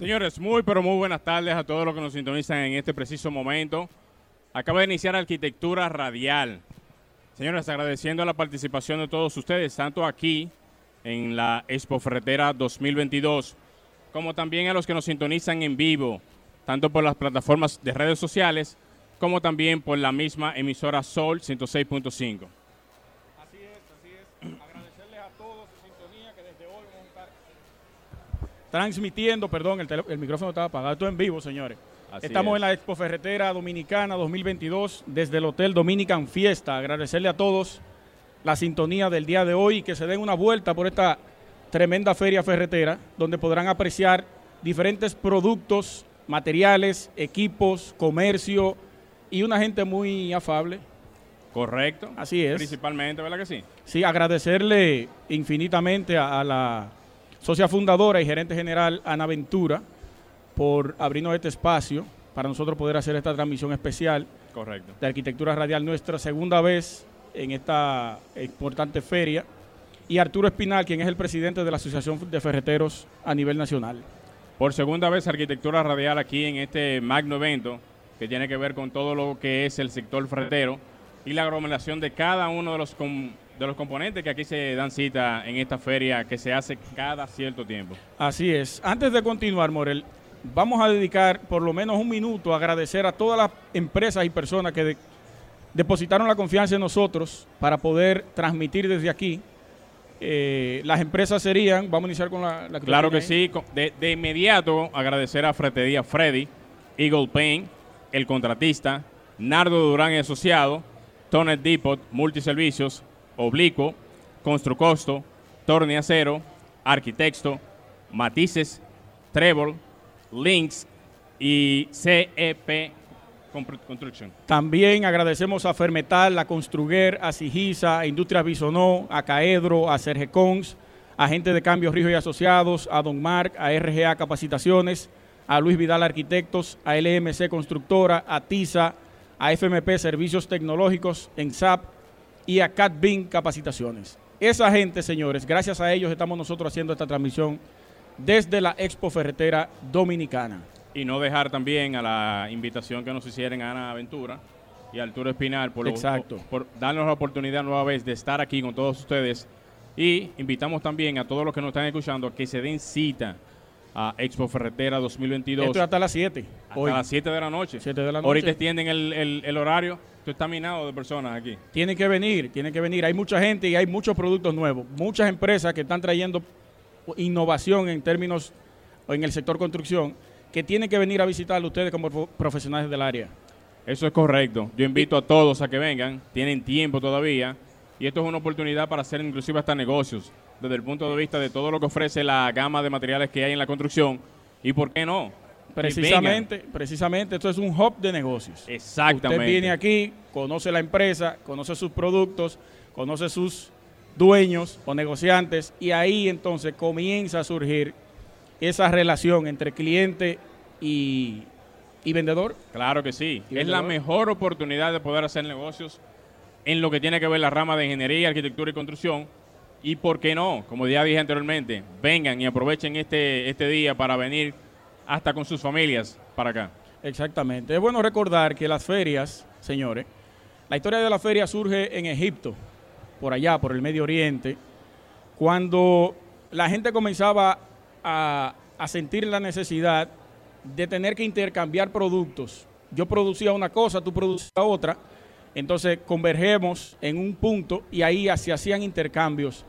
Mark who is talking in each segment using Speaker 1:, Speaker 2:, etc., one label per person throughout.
Speaker 1: Señores, muy pero muy buenas tardes a todos los que nos sintonizan en este preciso momento. Acaba de iniciar Arquitectura Radial. Señores, agradeciendo la participación de todos ustedes, tanto aquí en la Expo Ferretera 2022, como también a los que nos sintonizan en vivo, tanto por las plataformas de redes sociales, como también por la misma emisora Sol 106.5.
Speaker 2: transmitiendo, perdón, el, micrófono estaba apagado, esto en vivo, señores. Estamos en la Expo Ferretera Dominicana 2022 desde el Hotel Dominican Fiesta. Agradecerle a todos la sintonía del día de hoy y que se den una vuelta por esta tremenda feria ferretera donde podrán apreciar diferentes productos, materiales, equipos, comercio y una gente muy afable.
Speaker 1: Correcto.
Speaker 2: Así es.
Speaker 1: Principalmente, ¿verdad que sí?
Speaker 2: Sí, agradecerle infinitamente a la socia fundadora y gerente general Ana Ventura, por abrirnos este espacio para nosotros poder hacer esta transmisión especial
Speaker 1: Correcto.
Speaker 2: de Arquitectura Radial, nuestra segunda vez en esta importante feria, y Arturo Espinal, quien es el presidente de la Asociación de Ferreteros a nivel nacional.
Speaker 1: Por segunda vez Arquitectura Radial aquí en este magno evento que tiene que ver con todo lo que es el sector ferretero y la aglomeración de cada uno de los de los componentes que aquí se dan cita en esta feria que se hace cada cierto tiempo.
Speaker 2: Así es. Antes de continuar, Morel, vamos a dedicar por lo menos un minuto a agradecer a todas las empresas y personas que depositaron la confianza en nosotros para poder transmitir desde aquí. Eh, las empresas serían, vamos a iniciar con la... la
Speaker 1: claro que sí, de, de, inmediato agradecer a Fretería Freddy, Eagle Paint, el contratista, Nardo Durán y Asociado, Tonet Depot, Multiservicios, Oblicuo, Construcosto, Torne Acero, Arquitecto, Matices, Trébol, Links y CEP Construction.
Speaker 2: También agradecemos a Fermetal, a Construguer, a Sigisa, a Industrias Bisonó, a Caedro, a Sergecons, a Gente de Cambios Ríos y Asociados, a Don Marc, a RGA Capacitaciones, a Luis Vidal Arquitectos, a LMC Constructora, a TISA, a FMP Servicios Tecnológicos, en SAP, y a CatBin Capacitaciones. Esa gente, señores, gracias a ellos estamos nosotros haciendo esta transmisión desde la Expo Ferretera Dominicana.
Speaker 1: Y no dejar también a la invitación que nos hicieron a Ana Aventura y a Arturo Espinal por, por darnos la oportunidad nueva vez de estar aquí con todos ustedes. Y invitamos también a todos los que nos están escuchando a que se den cita a Expo Ferretera 2022.
Speaker 2: Esto hasta las 7.
Speaker 1: Hasta las 7 de la noche.
Speaker 2: 7 de la noche.
Speaker 1: Ahorita extienden el, el, el horario Esto está minado de personas aquí.
Speaker 2: Tienen que venir, tienen que venir. Hay mucha gente y hay muchos productos nuevos. Muchas empresas que están trayendo innovación en términos o en el sector construcción que tienen que venir a visitar ustedes como profesionales del área.
Speaker 1: Eso es correcto. Yo invito a todos a que vengan. Tienen tiempo todavía. Y esto es una oportunidad para hacer inclusive hasta negocios desde el punto de vista de todo lo que ofrece la gama de materiales que hay en la construcción. ¿Y por qué no?
Speaker 2: Precisamente, precisamente, esto es un hub de negocios.
Speaker 1: Exactamente.
Speaker 2: Usted viene aquí, conoce la empresa, conoce sus productos, conoce sus dueños o negociantes y ahí entonces comienza a surgir esa relación entre cliente y, vendedor.
Speaker 1: Claro que sí. Es la mejor oportunidad de poder hacer negocios en lo que tiene que ver la rama de ingeniería, arquitectura y construcción y por qué no, como ya dije anteriormente, vengan y aprovechen este, este día para venir hasta con sus familias para acá.
Speaker 2: Exactamente. Es bueno recordar que las ferias, señores, la historia de la feria surge en Egipto, por allá, por el Medio Oriente, cuando la gente comenzaba a, sentir la necesidad de tener que intercambiar productos. Yo producía una cosa, tú producías otra, entonces convergemos en un punto y ahí se hacían intercambios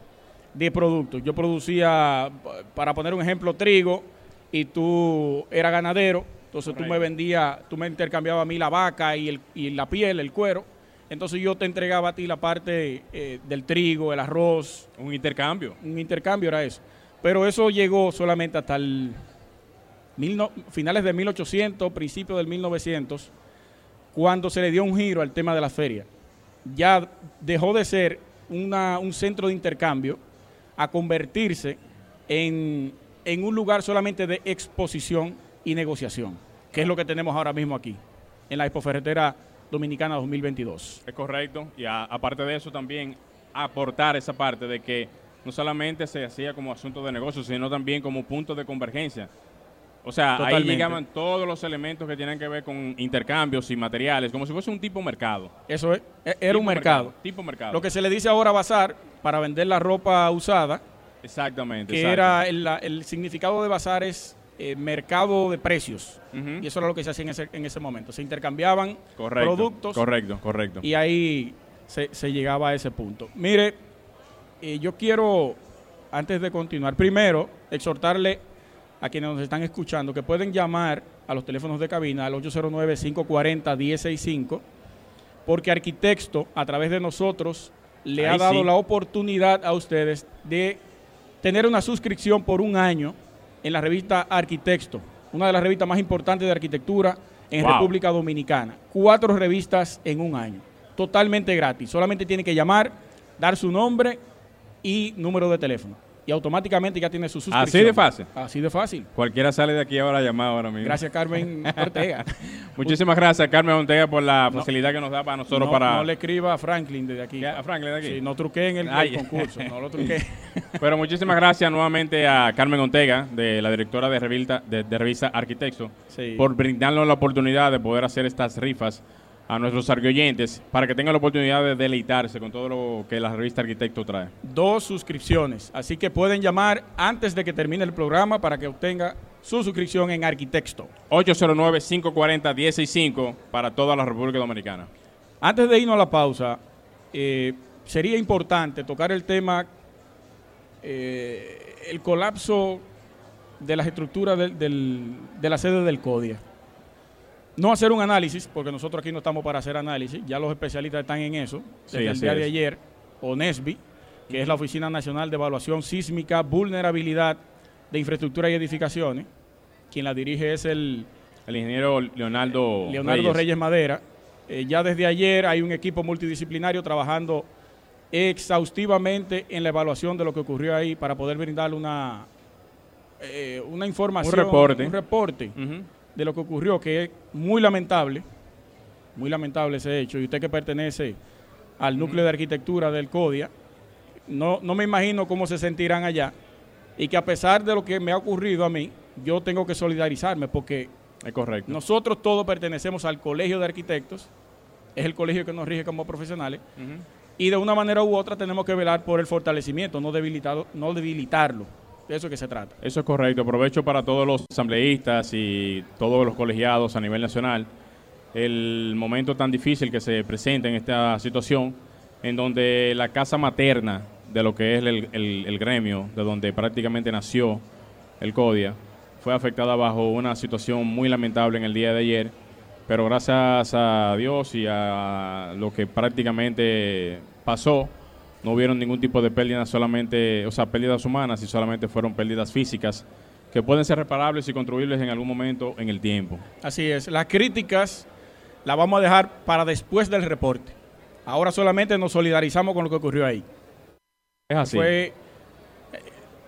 Speaker 2: de productos. Yo producía, para poner un ejemplo, trigo y tú eras ganadero, entonces tú me vendías, tú me intercambiabas a mí la vaca y, el, y la piel, el cuero. Entonces yo te entregaba a ti la parte eh, del trigo, el arroz.
Speaker 1: Un intercambio.
Speaker 2: Un intercambio era eso. Pero eso llegó solamente hasta el finales de 1800, principios del 1900, cuando se le dio un giro al tema de la feria. Ya dejó de ser una- un centro de intercambio a convertirse en, en un lugar solamente de exposición y negociación, que es lo que tenemos ahora mismo aquí, en la Expo Ferretera Dominicana 2022.
Speaker 1: Es correcto. Y a- aparte de eso también aportar esa parte de que no solamente se hacía como asunto de negocio, sino también como punto de convergencia. O sea, ahí
Speaker 2: Totalmente.
Speaker 1: llegaban todos los elementos que tienen que ver con intercambios y materiales, como si fuese un tipo mercado.
Speaker 2: Eso es, e- era
Speaker 1: Tipo
Speaker 2: un mercado.
Speaker 1: Tipo mercado.
Speaker 2: Lo que se le dice ahora bazar para vender la ropa usada,
Speaker 1: Exactamente.
Speaker 2: que
Speaker 1: exacto.
Speaker 2: era el, significado de bazar es eh, mercado de precios. Y eso era lo que se hacía en ese, en ese momento. Se intercambiaban
Speaker 1: Correcto.
Speaker 2: productos
Speaker 1: Correcto, correcto.
Speaker 2: y ahí se, se llegaba a ese punto. Mire, eh, yo quiero, antes de continuar, primero exhortarle a quienes nos están escuchando que pueden llamar a los teléfonos de cabina al 809-540-165, porque Arquitecto, a través de nosotros, le ha dado
Speaker 1: sí.
Speaker 2: la oportunidad a ustedes de tener una suscripción por un año en la revista Arquitecto, una de las revistas más importantes de arquitectura en
Speaker 1: Wow.
Speaker 2: República Dominicana. Cuatro revistas en un año, totalmente gratis. Solamente tiene que llamar, dar su nombre y número de teléfono. Y automáticamente ya tiene su suscripción.
Speaker 1: Así de fácil.
Speaker 2: Así de fácil.
Speaker 1: Cualquiera sale de aquí ahora a llamar ahora mismo.
Speaker 2: Gracias, Carmen Ortega.
Speaker 1: Muchísimas gracias, Carmen Ortega, por la
Speaker 2: No.
Speaker 1: facilidad que nos da para nosotros
Speaker 2: no,
Speaker 1: para...
Speaker 2: no le escriba a Franklin desde aquí.
Speaker 1: ¿A Franklin de aquí?
Speaker 2: Sí, no truqué en el, el concurso. No lo truqué.
Speaker 1: Pero muchísimas gracias nuevamente a Carmen Ortega, de la directora de revista, de, de revista Arquitecto,
Speaker 2: Sí.
Speaker 1: por brindarnos la oportunidad de poder hacer estas rifas a nuestros argoyentes para que tengan la oportunidad de deleitarse con todo lo que la revista Arquitecto trae.
Speaker 2: Dos suscripciones. Así que pueden llamar antes de que termine el programa para que obtenga su suscripción en Arquitecto.
Speaker 1: 809-540-165 para toda la República Dominicana.
Speaker 2: Antes de irnos a la pausa, eh, sería importante tocar el tema, eh, el colapso de las estructuras del- de la sede del CODIA. No hacer un análisis, porque nosotros aquí no estamos para hacer análisis, ya los especialistas están en eso,
Speaker 1: Sí,
Speaker 2: desde el día de ayer, ONESBI, que es la Oficina Nacional de Evaluación Sísmica, Vulnerabilidad de Infraestructura y Edificaciones, quien la dirige es el
Speaker 1: El ingeniero Leonardo,
Speaker 2: Leonardo Reyes, Madera. Eh, ya desde ayer hay un equipo multidisciplinario trabajando exhaustivamente en la evaluación de lo que ocurrió ahí para poder brindarle una, eh, una información,
Speaker 1: reporte.
Speaker 2: un reporte. De lo que ocurrió, que es muy lamentable, muy lamentable ese hecho. Y usted que pertenece al núcleo de arquitectura del CODIA, no, no me imagino cómo se sentirán allá. Y que a pesar de lo que me ha ocurrido a mí, yo tengo que solidarizarme porque
Speaker 1: Es correcto.
Speaker 2: nosotros todos pertenecemos al Colegio de Arquitectos, es el colegio que nos rige como profesionales, y de una manera u otra tenemos que velar por el fortalecimiento, no, debilitado, no debilitarlo. De eso que se trata.
Speaker 1: Eso es correcto. Aprovecho para todos los asambleístas y todos los colegiados a nivel nacional el momento tan difícil que se presenta en esta situación, en donde la casa materna de lo que es el, el- el gremio, de donde prácticamente nació el CODIA, fue afectada bajo una situación muy lamentable en el día de ayer, pero gracias a Dios y a lo que prácticamente pasó, no hubieron ningún tipo de pérdida, solamente, o sea, pérdidas humanas y solamente fueron pérdidas físicas que pueden ser reparables y construibles en algún momento en el tiempo.
Speaker 2: Así es. Las críticas las vamos a dejar para después del reporte. Ahora solamente nos solidarizamos con lo que ocurrió ahí.
Speaker 1: Es así.
Speaker 2: Fue eh,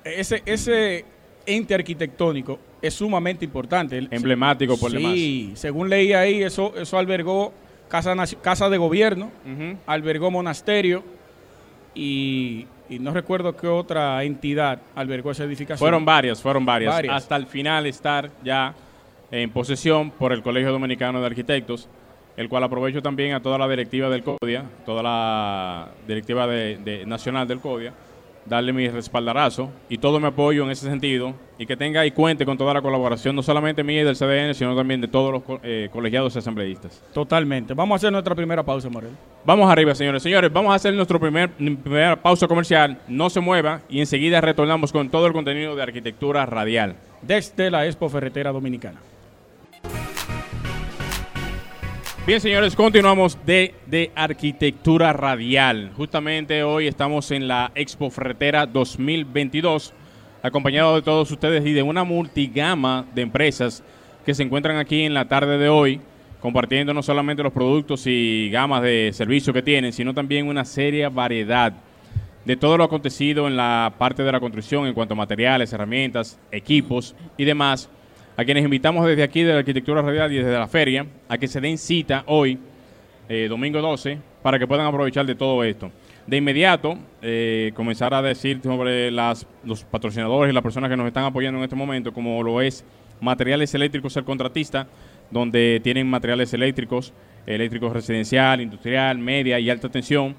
Speaker 2: ese, ese ente arquitectónico es sumamente importante.
Speaker 1: Emblemático por demás.
Speaker 2: Sí, según leí ahí, eso, eso albergó casa, de gobierno, albergó monasterio y, y no recuerdo qué otra entidad albergó esa edificación.
Speaker 1: Fueron varias, fueron varias,
Speaker 2: Varias.
Speaker 1: Hasta el final estar ya en posesión por el Colegio Dominicano de Arquitectos, el cual aprovecho también a toda la directiva del CODIA, toda la directiva de- de- nacional del CODIA, darle mi respaldarazo y todo mi apoyo en ese sentido y que tenga y cuente con toda la colaboración, no solamente mía y del CDN, sino también de todos los co- eh, colegiados y asambleístas.
Speaker 2: Totalmente. Vamos a hacer nuestra primera pausa, Morel.
Speaker 1: Vamos arriba, señores. Señores, vamos a hacer nuestro primer primera pausa comercial. No se mueva y enseguida retornamos con todo el contenido de arquitectura radial.
Speaker 2: Desde la Expo Ferretera Dominicana.
Speaker 1: Bien, señores, continuamos de, de arquitectura radial. Justamente hoy estamos en la Expo Ferretera 2022, acompañado de todos ustedes y de una multigama de empresas que se encuentran aquí en la tarde de hoy compartiendo no solamente los productos y gamas de servicios que tienen, sino también una seria variedad de todo lo acontecido en la parte de la construcción en cuanto a materiales, herramientas, equipos y demás, a quienes invitamos desde aquí de la Arquitectura Radial y desde la feria a que se den cita hoy, eh, domingo 12, para que puedan aprovechar de todo esto. De inmediato, eh, comenzar a decir sobre los patrocinadores y las personas que nos están apoyando en este momento, como lo es Materiales Eléctricos El Contratista, donde tienen materiales eléctricos, eléctricos residencial, industrial, media y alta tensión,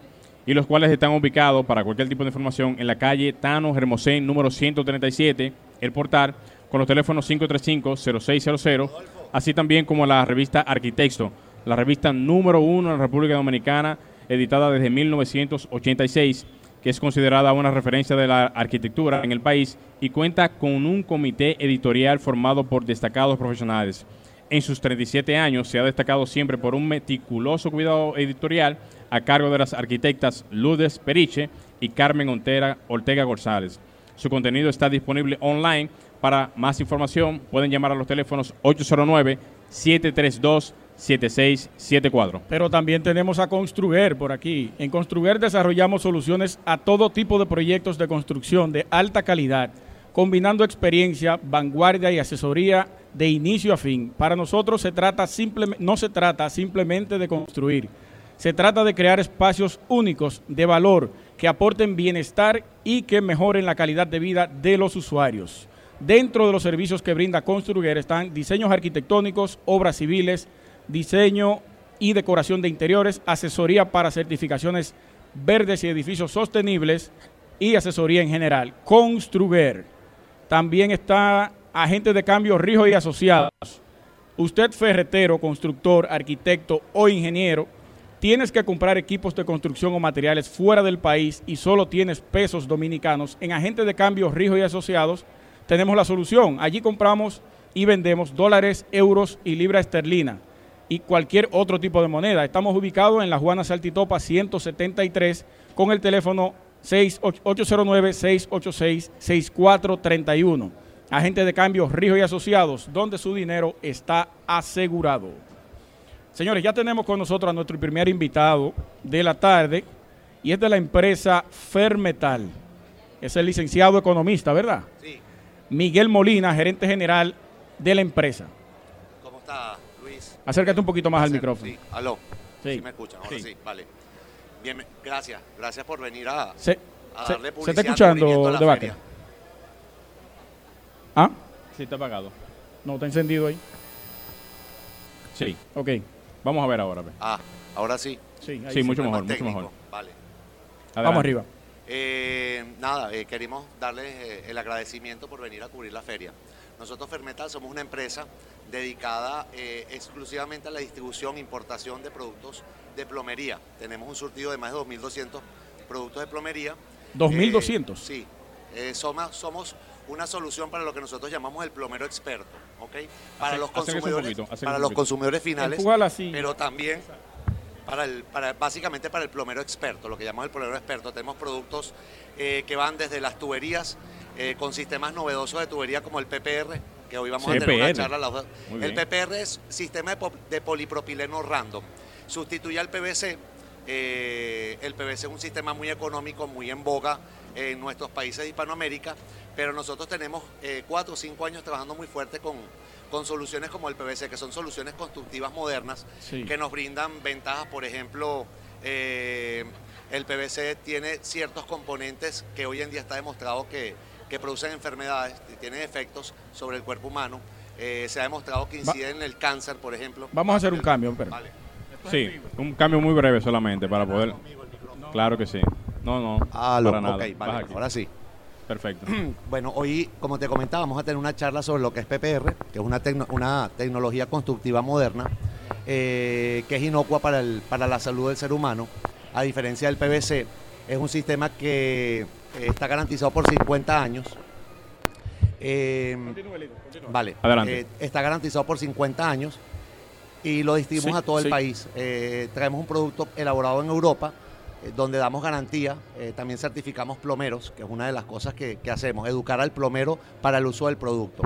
Speaker 1: y los cuales están ubicados para cualquier tipo de información en la calle Tano Hermosén, número 137, el portal, con los teléfonos 535-0600, así también como la revista Arquitecto, la revista número uno en la República Dominicana, editada desde 1986, que es considerada una referencia de la arquitectura en el país y cuenta con un comité editorial formado por destacados profesionales. En sus 37 años se ha destacado siempre por un meticuloso cuidado editorial a cargo de las arquitectas Lourdes Periche y Carmen Ortega, Ortega González. Su contenido está disponible online. Para más información pueden llamar a los teléfonos 809 732 7674.
Speaker 2: Pero también tenemos a Construger por aquí. En Construger desarrollamos soluciones a todo tipo de proyectos de construcción de alta calidad, combinando experiencia, vanguardia y asesoría de inicio a fin. Para nosotros se trata no se trata simplemente de construir, se trata de crear espacios únicos de valor que aporten bienestar y que mejoren la calidad de vida de los usuarios. Dentro de los servicios que brinda Construger están diseños arquitectónicos, obras civiles, diseño y decoración de interiores, asesoría para certificaciones verdes y edificios sostenibles y asesoría en general. Construger. También está agente de cambio Rijo y Asociados. Usted ferretero, constructor, arquitecto o ingeniero, tienes que comprar equipos de construcción o materiales fuera del país y solo tienes pesos dominicanos. En agente de cambio Rijo y Asociados tenemos la solución. Allí compramos y vendemos dólares, euros y libra esterlina y cualquier otro tipo de moneda. Estamos ubicados en la Juana Saltitopa 173 con el teléfono 809-686-6431. Agente de cambio Rijo y Asociados, donde su dinero está asegurado. Señores, ya tenemos con nosotros a nuestro primer invitado de la tarde y es de la empresa Fermetal. Es el licenciado economista, ¿verdad? Sí. Miguel Molina, gerente general de la empresa.
Speaker 3: ¿Cómo está?
Speaker 2: Acércate un poquito más al micrófono.
Speaker 3: Sí, aló. Sí. me escuchan? Ahora sí, vale. Bien, gracias. Gracias por venir a, a
Speaker 2: darle publicidad. ¿Se está escuchando, debate? ¿Ah?
Speaker 1: Sí, está apagado.
Speaker 2: No, está encendido ahí.
Speaker 1: Sí.
Speaker 2: Ok.
Speaker 1: Vamos a ver ahora.
Speaker 3: Ah, ahora sí.
Speaker 1: Sí, sí, mucho mejor, mucho mejor.
Speaker 3: Vale.
Speaker 2: Vamos arriba.
Speaker 3: Eh, nada, eh, queremos darles eh, el agradecimiento por venir a cubrir la feria. Nosotros Fermetal somos una empresa dedicada eh, exclusivamente a la distribución e importación de productos de plomería. Tenemos un surtido de más de 2.200 productos de plomería.
Speaker 2: ¿2.200?
Speaker 3: Eh, sí. Somos, somos una solución para lo que nosotros llamamos el plomero experto, ¿ok? Para los consumidores, para los consumidores finales, pero también para el, para, básicamente para el plomero experto, lo que llamamos el plomero experto. Tenemos productos que van desde las tuberías con sistemas novedosos de tubería como el PPR, que hoy vamos a tener una charla. el PPR es sistema de, polipropileno random. Sustituye al PVC. Eh, el PVC es un sistema muy económico, muy en boga en nuestros países de Hispanoamérica, pero nosotros tenemos eh, cuatro o cinco años trabajando muy fuerte con, con soluciones como el PVC, que son soluciones constructivas modernas que nos brindan ventajas, por ejemplo, eh, el PVC tiene ciertos componentes que hoy en día está demostrado que, que producen enfermedades, y tienen efectos sobre el cuerpo humano. Eh, se ha demostrado que inciden en el cáncer, por ejemplo.
Speaker 2: Vamos a hacer un cambio, pero.
Speaker 1: Sí, un cambio muy breve solamente para poder. Claro que sí. No, no.
Speaker 3: Ah, para nada. vale, ahora sí.
Speaker 1: Perfecto.
Speaker 3: bueno, hoy, como te comentaba, vamos a tener una charla sobre lo que es PPR, que es una, una tecnología constructiva moderna, eh, que es inocua para, el, para la salud del ser humano, a diferencia del PVC. Es un sistema que eh, está garantizado por 50 años. Eh, vale, eh, está garantizado por 50 años y lo distribuimos a todo el país. traemos un producto elaborado en Europa donde damos garantía, también certificamos plomeros, que es una de las cosas que, hacemos, educar al plomero para el uso del producto.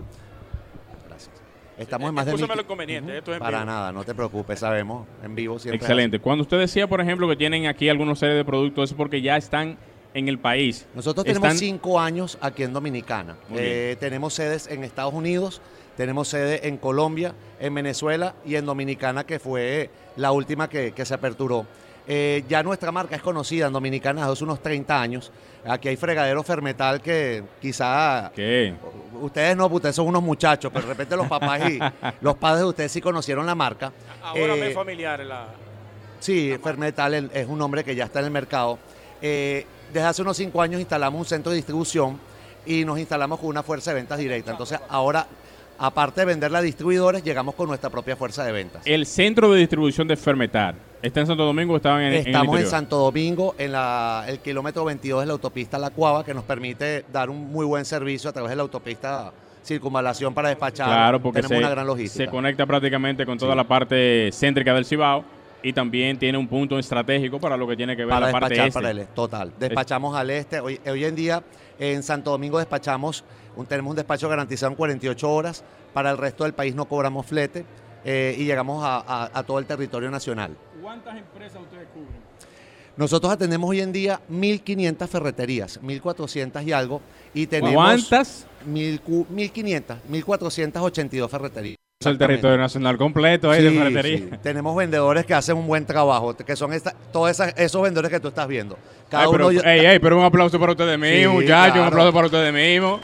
Speaker 3: Gracias. Estamos en más de
Speaker 2: mil... lo conveniente, esto es
Speaker 3: Para nada, no te preocupes, sabemos, en vivo siempre.
Speaker 1: Excelente. Cuando usted decía, por ejemplo, que tienen aquí algunos series de productos, es porque ya están en el país.
Speaker 3: Nosotros tenemos cinco años aquí en Dominicana. Eh, tenemos sedes en Estados Unidos, tenemos sede en Colombia, en Venezuela y en Dominicana, que fue la última que, se aperturó. Eh, ya nuestra marca es conocida en Dominicana hace unos 30 años. Aquí hay fregadero Fermetal que quizá...
Speaker 1: ¿Qué?
Speaker 3: Ustedes no, ustedes son unos muchachos, pero de repente los papás y los padres de ustedes sí conocieron la marca.
Speaker 2: Ahora me es eh, familiar la...
Speaker 3: Sí, Fermetal es un nombre que ya está en el mercado. Eh, desde hace unos cinco años instalamos un centro de distribución y nos instalamos con una fuerza de ventas directa. Entonces ahora, aparte de venderla a distribuidores, llegamos con nuestra propia fuerza de ventas.
Speaker 1: El centro de distribución de Fermetar, ¿está en Santo Domingo o estaban en,
Speaker 3: Estamos
Speaker 1: en,
Speaker 3: Santo Domingo, en el kilómetro 22 de la autopista La Cuava, que nos permite dar un muy buen servicio a través de la autopista circunvalación para despachar.
Speaker 1: Claro, porque Tenemos una gran logística. se conecta prácticamente con toda la parte céntrica del Cibao y también tiene un punto estratégico para lo que tiene que ver
Speaker 3: para
Speaker 1: la parte este.
Speaker 3: Para el este. Total. Despachamos al este. Hoy, hoy en día en Santo Domingo despachamos, un, tenemos un despacho garantizado en 48 horas. Para el resto del país no cobramos flete eh, y llegamos a, todo el territorio nacional.
Speaker 2: ¿Cuántas empresas ustedes cubren?
Speaker 3: Nosotros atendemos hoy en día 1.500 ferreterías, 1.400 y algo. Y tenemos
Speaker 1: ¿Cuántas?
Speaker 3: 1.500, 1.482 ferreterías
Speaker 1: el territorio nacional completo de ferretería.
Speaker 3: Tenemos vendedores que hacen un buen trabajo, que son esta, todos esos vendedores que tú estás viendo.
Speaker 1: pero, pero un aplauso para ustedes mismos, muchachos, un aplauso para ustedes mismos.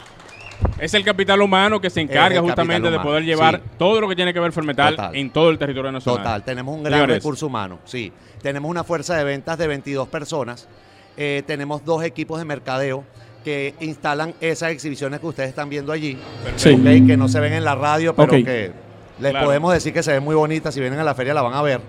Speaker 1: Es el capital humano que se encarga justamente de poder llevar todo lo que tiene que ver Fermetal en todo el territorio nacional.
Speaker 3: Total, tenemos un gran recurso humano, sí. Tenemos una fuerza de ventas de 22 personas, eh, tenemos dos equipos de mercadeo que instalan esas exhibiciones que ustedes están viendo allí, que no se ven en la radio, pero que les podemos decir que se ven muy bonitas, si vienen a la feria la van a ver.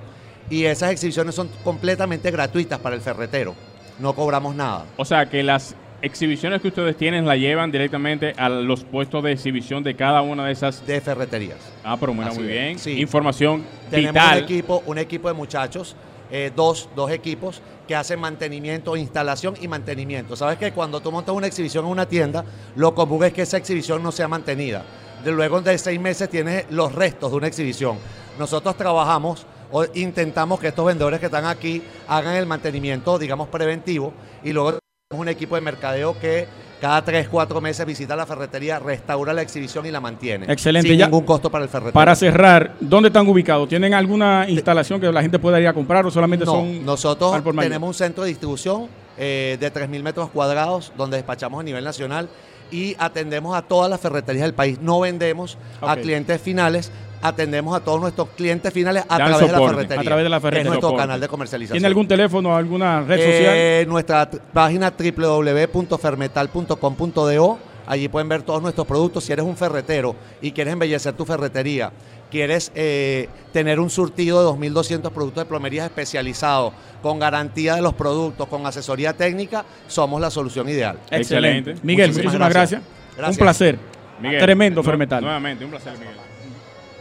Speaker 3: Y esas exhibiciones son completamente gratuitas para el ferretero. No cobramos nada.
Speaker 1: O sea que las exhibiciones que ustedes tienen la llevan directamente a los puestos de exhibición de cada una de esas
Speaker 3: de ferreterías.
Speaker 1: Ah, pero muy bien. Información
Speaker 3: Tenemos un equipo, un equipo de muchachos, eh, dos, dos equipos que hacen mantenimiento, instalación y mantenimiento. Sabes que cuando tú montas una exhibición en una tienda, lo común es que esa exhibición no sea mantenida luego de seis meses tienes los restos de una exhibición. Nosotros trabajamos o intentamos que estos vendedores que están aquí hagan el mantenimiento, digamos, preventivo y luego tenemos un equipo de mercadeo que cada tres, cuatro meses visita la ferretería, restaura la exhibición y la mantiene.
Speaker 2: Excelente.
Speaker 3: Sin ningún costo para el ferretero.
Speaker 2: Para cerrar, ¿dónde están ubicados? ¿Tienen alguna instalación que la gente pueda ir a comprar o solamente
Speaker 3: no,
Speaker 2: son...?
Speaker 3: nosotros tenemos un centro de distribución eh, de 3.000 metros cuadrados donde despachamos a nivel nacional y atendemos a todas las ferreterías del país. No vendemos a clientes finales, atendemos a todos nuestros clientes finales a través de la ferretería.
Speaker 2: A través de la
Speaker 3: ferretería. es nuestro canal de comercialización.
Speaker 2: ¿Tiene algún teléfono, alguna red social?
Speaker 3: Eh, nuestra página www.fermetal.com.do. Allí pueden ver todos nuestros productos. Si eres un ferretero y quieres embellecer tu ferretería, quieres eh, tener un surtido de 2.200 productos de plomerías especializados, con garantía de los productos, con asesoría técnica, somos la solución ideal.
Speaker 2: Excelente. Miguel, muchísimas, gracias. Un placer. Tremendo Fermetal.
Speaker 1: Nuevamente, un placer, Miguel.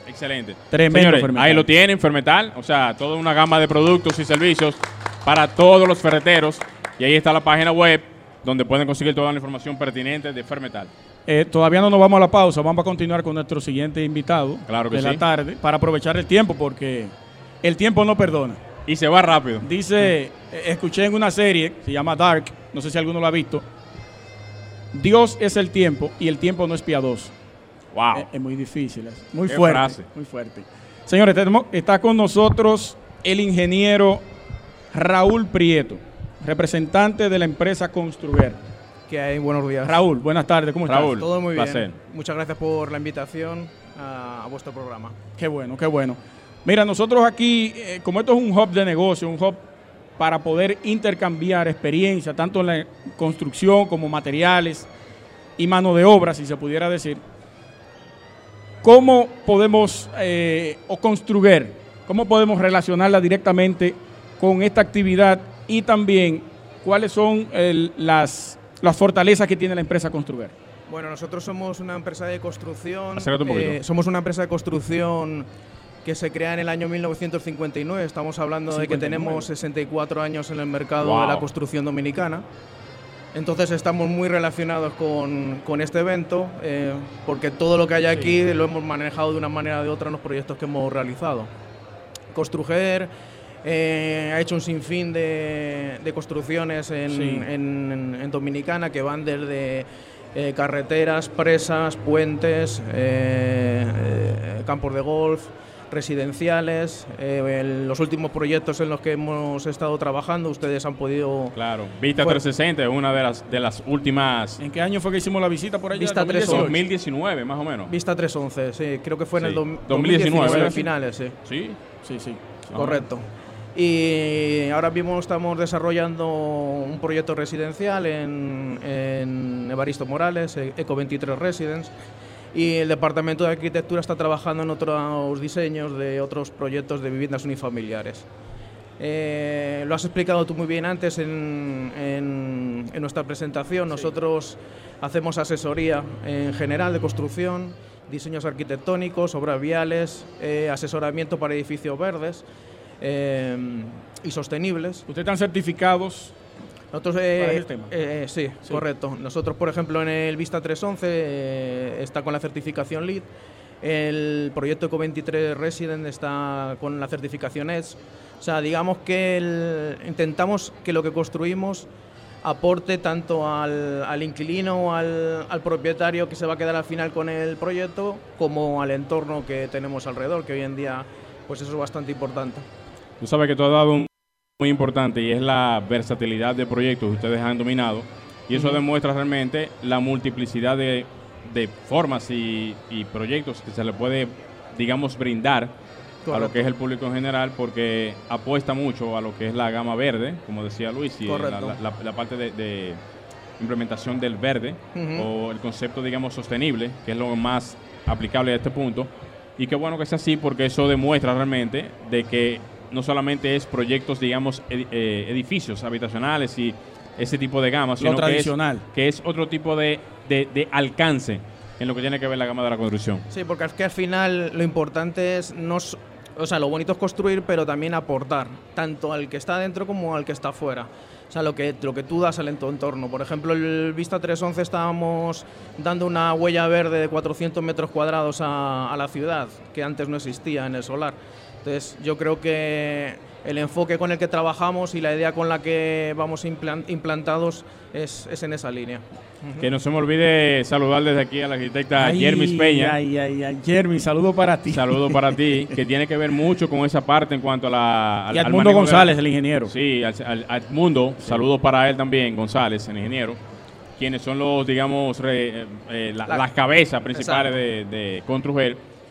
Speaker 1: Excelente.
Speaker 2: Tremendo
Speaker 1: Fermetal. Ahí lo tienen, Fermetal. O sea, toda una gama de productos y servicios para todos los ferreteros. Y ahí está la página web donde pueden conseguir toda la información pertinente de Fermetal.
Speaker 2: Eh, todavía no nos vamos a la pausa, vamos a continuar con nuestro siguiente invitado
Speaker 1: claro
Speaker 2: de la tarde para aprovechar el tiempo porque el tiempo no perdona.
Speaker 1: Y se va rápido.
Speaker 2: Dice, eh, escuché en una serie, se llama Dark, no sé si alguno lo ha visto. Dios es el tiempo y el tiempo no es piadoso.
Speaker 1: Wow.
Speaker 2: Es, muy difícil, es muy fuerte. Muy fuerte. Señores, está con nosotros el ingeniero Raúl Prieto, representante de la empresa Construer.
Speaker 4: Que hay buenos días.
Speaker 2: Raúl, buenas tardes, ¿cómo estás?
Speaker 4: Raúl, Todo muy bien. Muchas gracias por la invitación a vuestro programa.
Speaker 2: Qué bueno, qué bueno. Mira, nosotros aquí, eh, como esto es un hub de negocio, un hub para poder intercambiar experiencia, tanto en la construcción como materiales y mano de obra, si se pudiera decir, ¿cómo podemos eh, o construir, cómo podemos relacionarla directamente con esta actividad y también cuáles son las, las fortalezas que tiene la empresa Construir?
Speaker 4: Bueno, nosotros somos una empresa de construcción. Eh, somos una empresa de construcción que se crea en el año 1959. Estamos hablando de que tenemos 64 años en el mercado de la construcción dominicana. Entonces estamos muy relacionados con, este evento eh, porque todo lo que hay aquí lo hemos manejado de una manera o de otra en los proyectos que hemos realizado. Construger eh, ha hecho un sinfín de, construcciones en, Dominicana que van desde eh, carreteras, presas, puentes, campos de golf, residenciales. Eh, los últimos proyectos en los que hemos estado trabajando, ustedes han podido...
Speaker 1: Claro, Vista 360 es una de las, de las últimas...
Speaker 2: ¿En qué año fue que hicimos la visita por allá?
Speaker 1: Vista 2019, más o menos.
Speaker 4: Vista 311, sí, creo que fue en el
Speaker 1: 2019,
Speaker 4: finales, sí.
Speaker 1: Sí, sí, sí.
Speaker 4: Correcto. Y ahora mismo estamos desarrollando un proyecto residencial en, en Evaristo Morales, Eco 23 Residence, y el Departamento de Arquitectura está trabajando en otros diseños de otros proyectos de viviendas unifamiliares. Eh, lo has explicado tú muy bien antes en, en, nuestra presentación. Nosotros hacemos asesoría en general de construcción, diseños arquitectónicos, obras viales, eh, asesoramiento para edificios verdes eh, y sostenibles.
Speaker 2: ¿Ustedes están certificados
Speaker 4: nosotros, eh, eh, eh, sí, correcto. Nosotros, por ejemplo, en el Vista 311 está con la certificación LEED. El proyecto Eco23 Resident está con la certificación EDGE. O sea, digamos que intentamos que lo que construimos aporte tanto al, inquilino o al, al, propietario que se va a quedar al final con el proyecto, como al entorno que tenemos alrededor, que hoy en día pues eso es bastante importante.
Speaker 1: Tú sabes que tú has dado un muy importante y es la versatilidad de proyectos que ustedes han dominado. Y eso demuestra realmente la multiplicidad de, formas y, proyectos que se le puede, digamos, brindar a lo que es el público en general porque apuesta mucho a lo que es la gama verde, como decía Luis, y la, parte de, implementación del verde o el concepto, digamos, sostenible, que es lo más aplicable a este punto. Y qué bueno que sea así porque eso demuestra realmente de que no solamente es proyectos, digamos, eh, edificios habitacionales y ese tipo de gama, sino
Speaker 2: tradicional.
Speaker 1: Que, es, otro tipo de, alcance en lo que tiene que ver la gama de la construcción.
Speaker 4: Sí, porque es que al final lo importante es no... O sea, lo bonito es construir, pero también aportar, tanto al que está dentro como al que está afuera. O sea, lo que, lo que tú das al entorno. Por ejemplo, el Vista 311 estábamos dando una huella verde de 400 metros cuadrados a, a la ciudad, que antes no existía en el solar. Entonces, yo creo que el enfoque con el que trabajamos y la idea con la que vamos implantados es, en esa línea.
Speaker 1: Que no se me olvide saludar desde aquí a la arquitecta Jermis Peña.
Speaker 2: Ay, ay, ay, Jermis, saludo para ti.
Speaker 1: Saludo para ti, que tiene que ver mucho con esa parte en cuanto a la...
Speaker 2: Al, y Mundo González, el ingeniero.
Speaker 1: Sí, al, Mundo, saludos para él también, González, el ingeniero, quienes son los, digamos, eh, eh, las cabezas principales de, de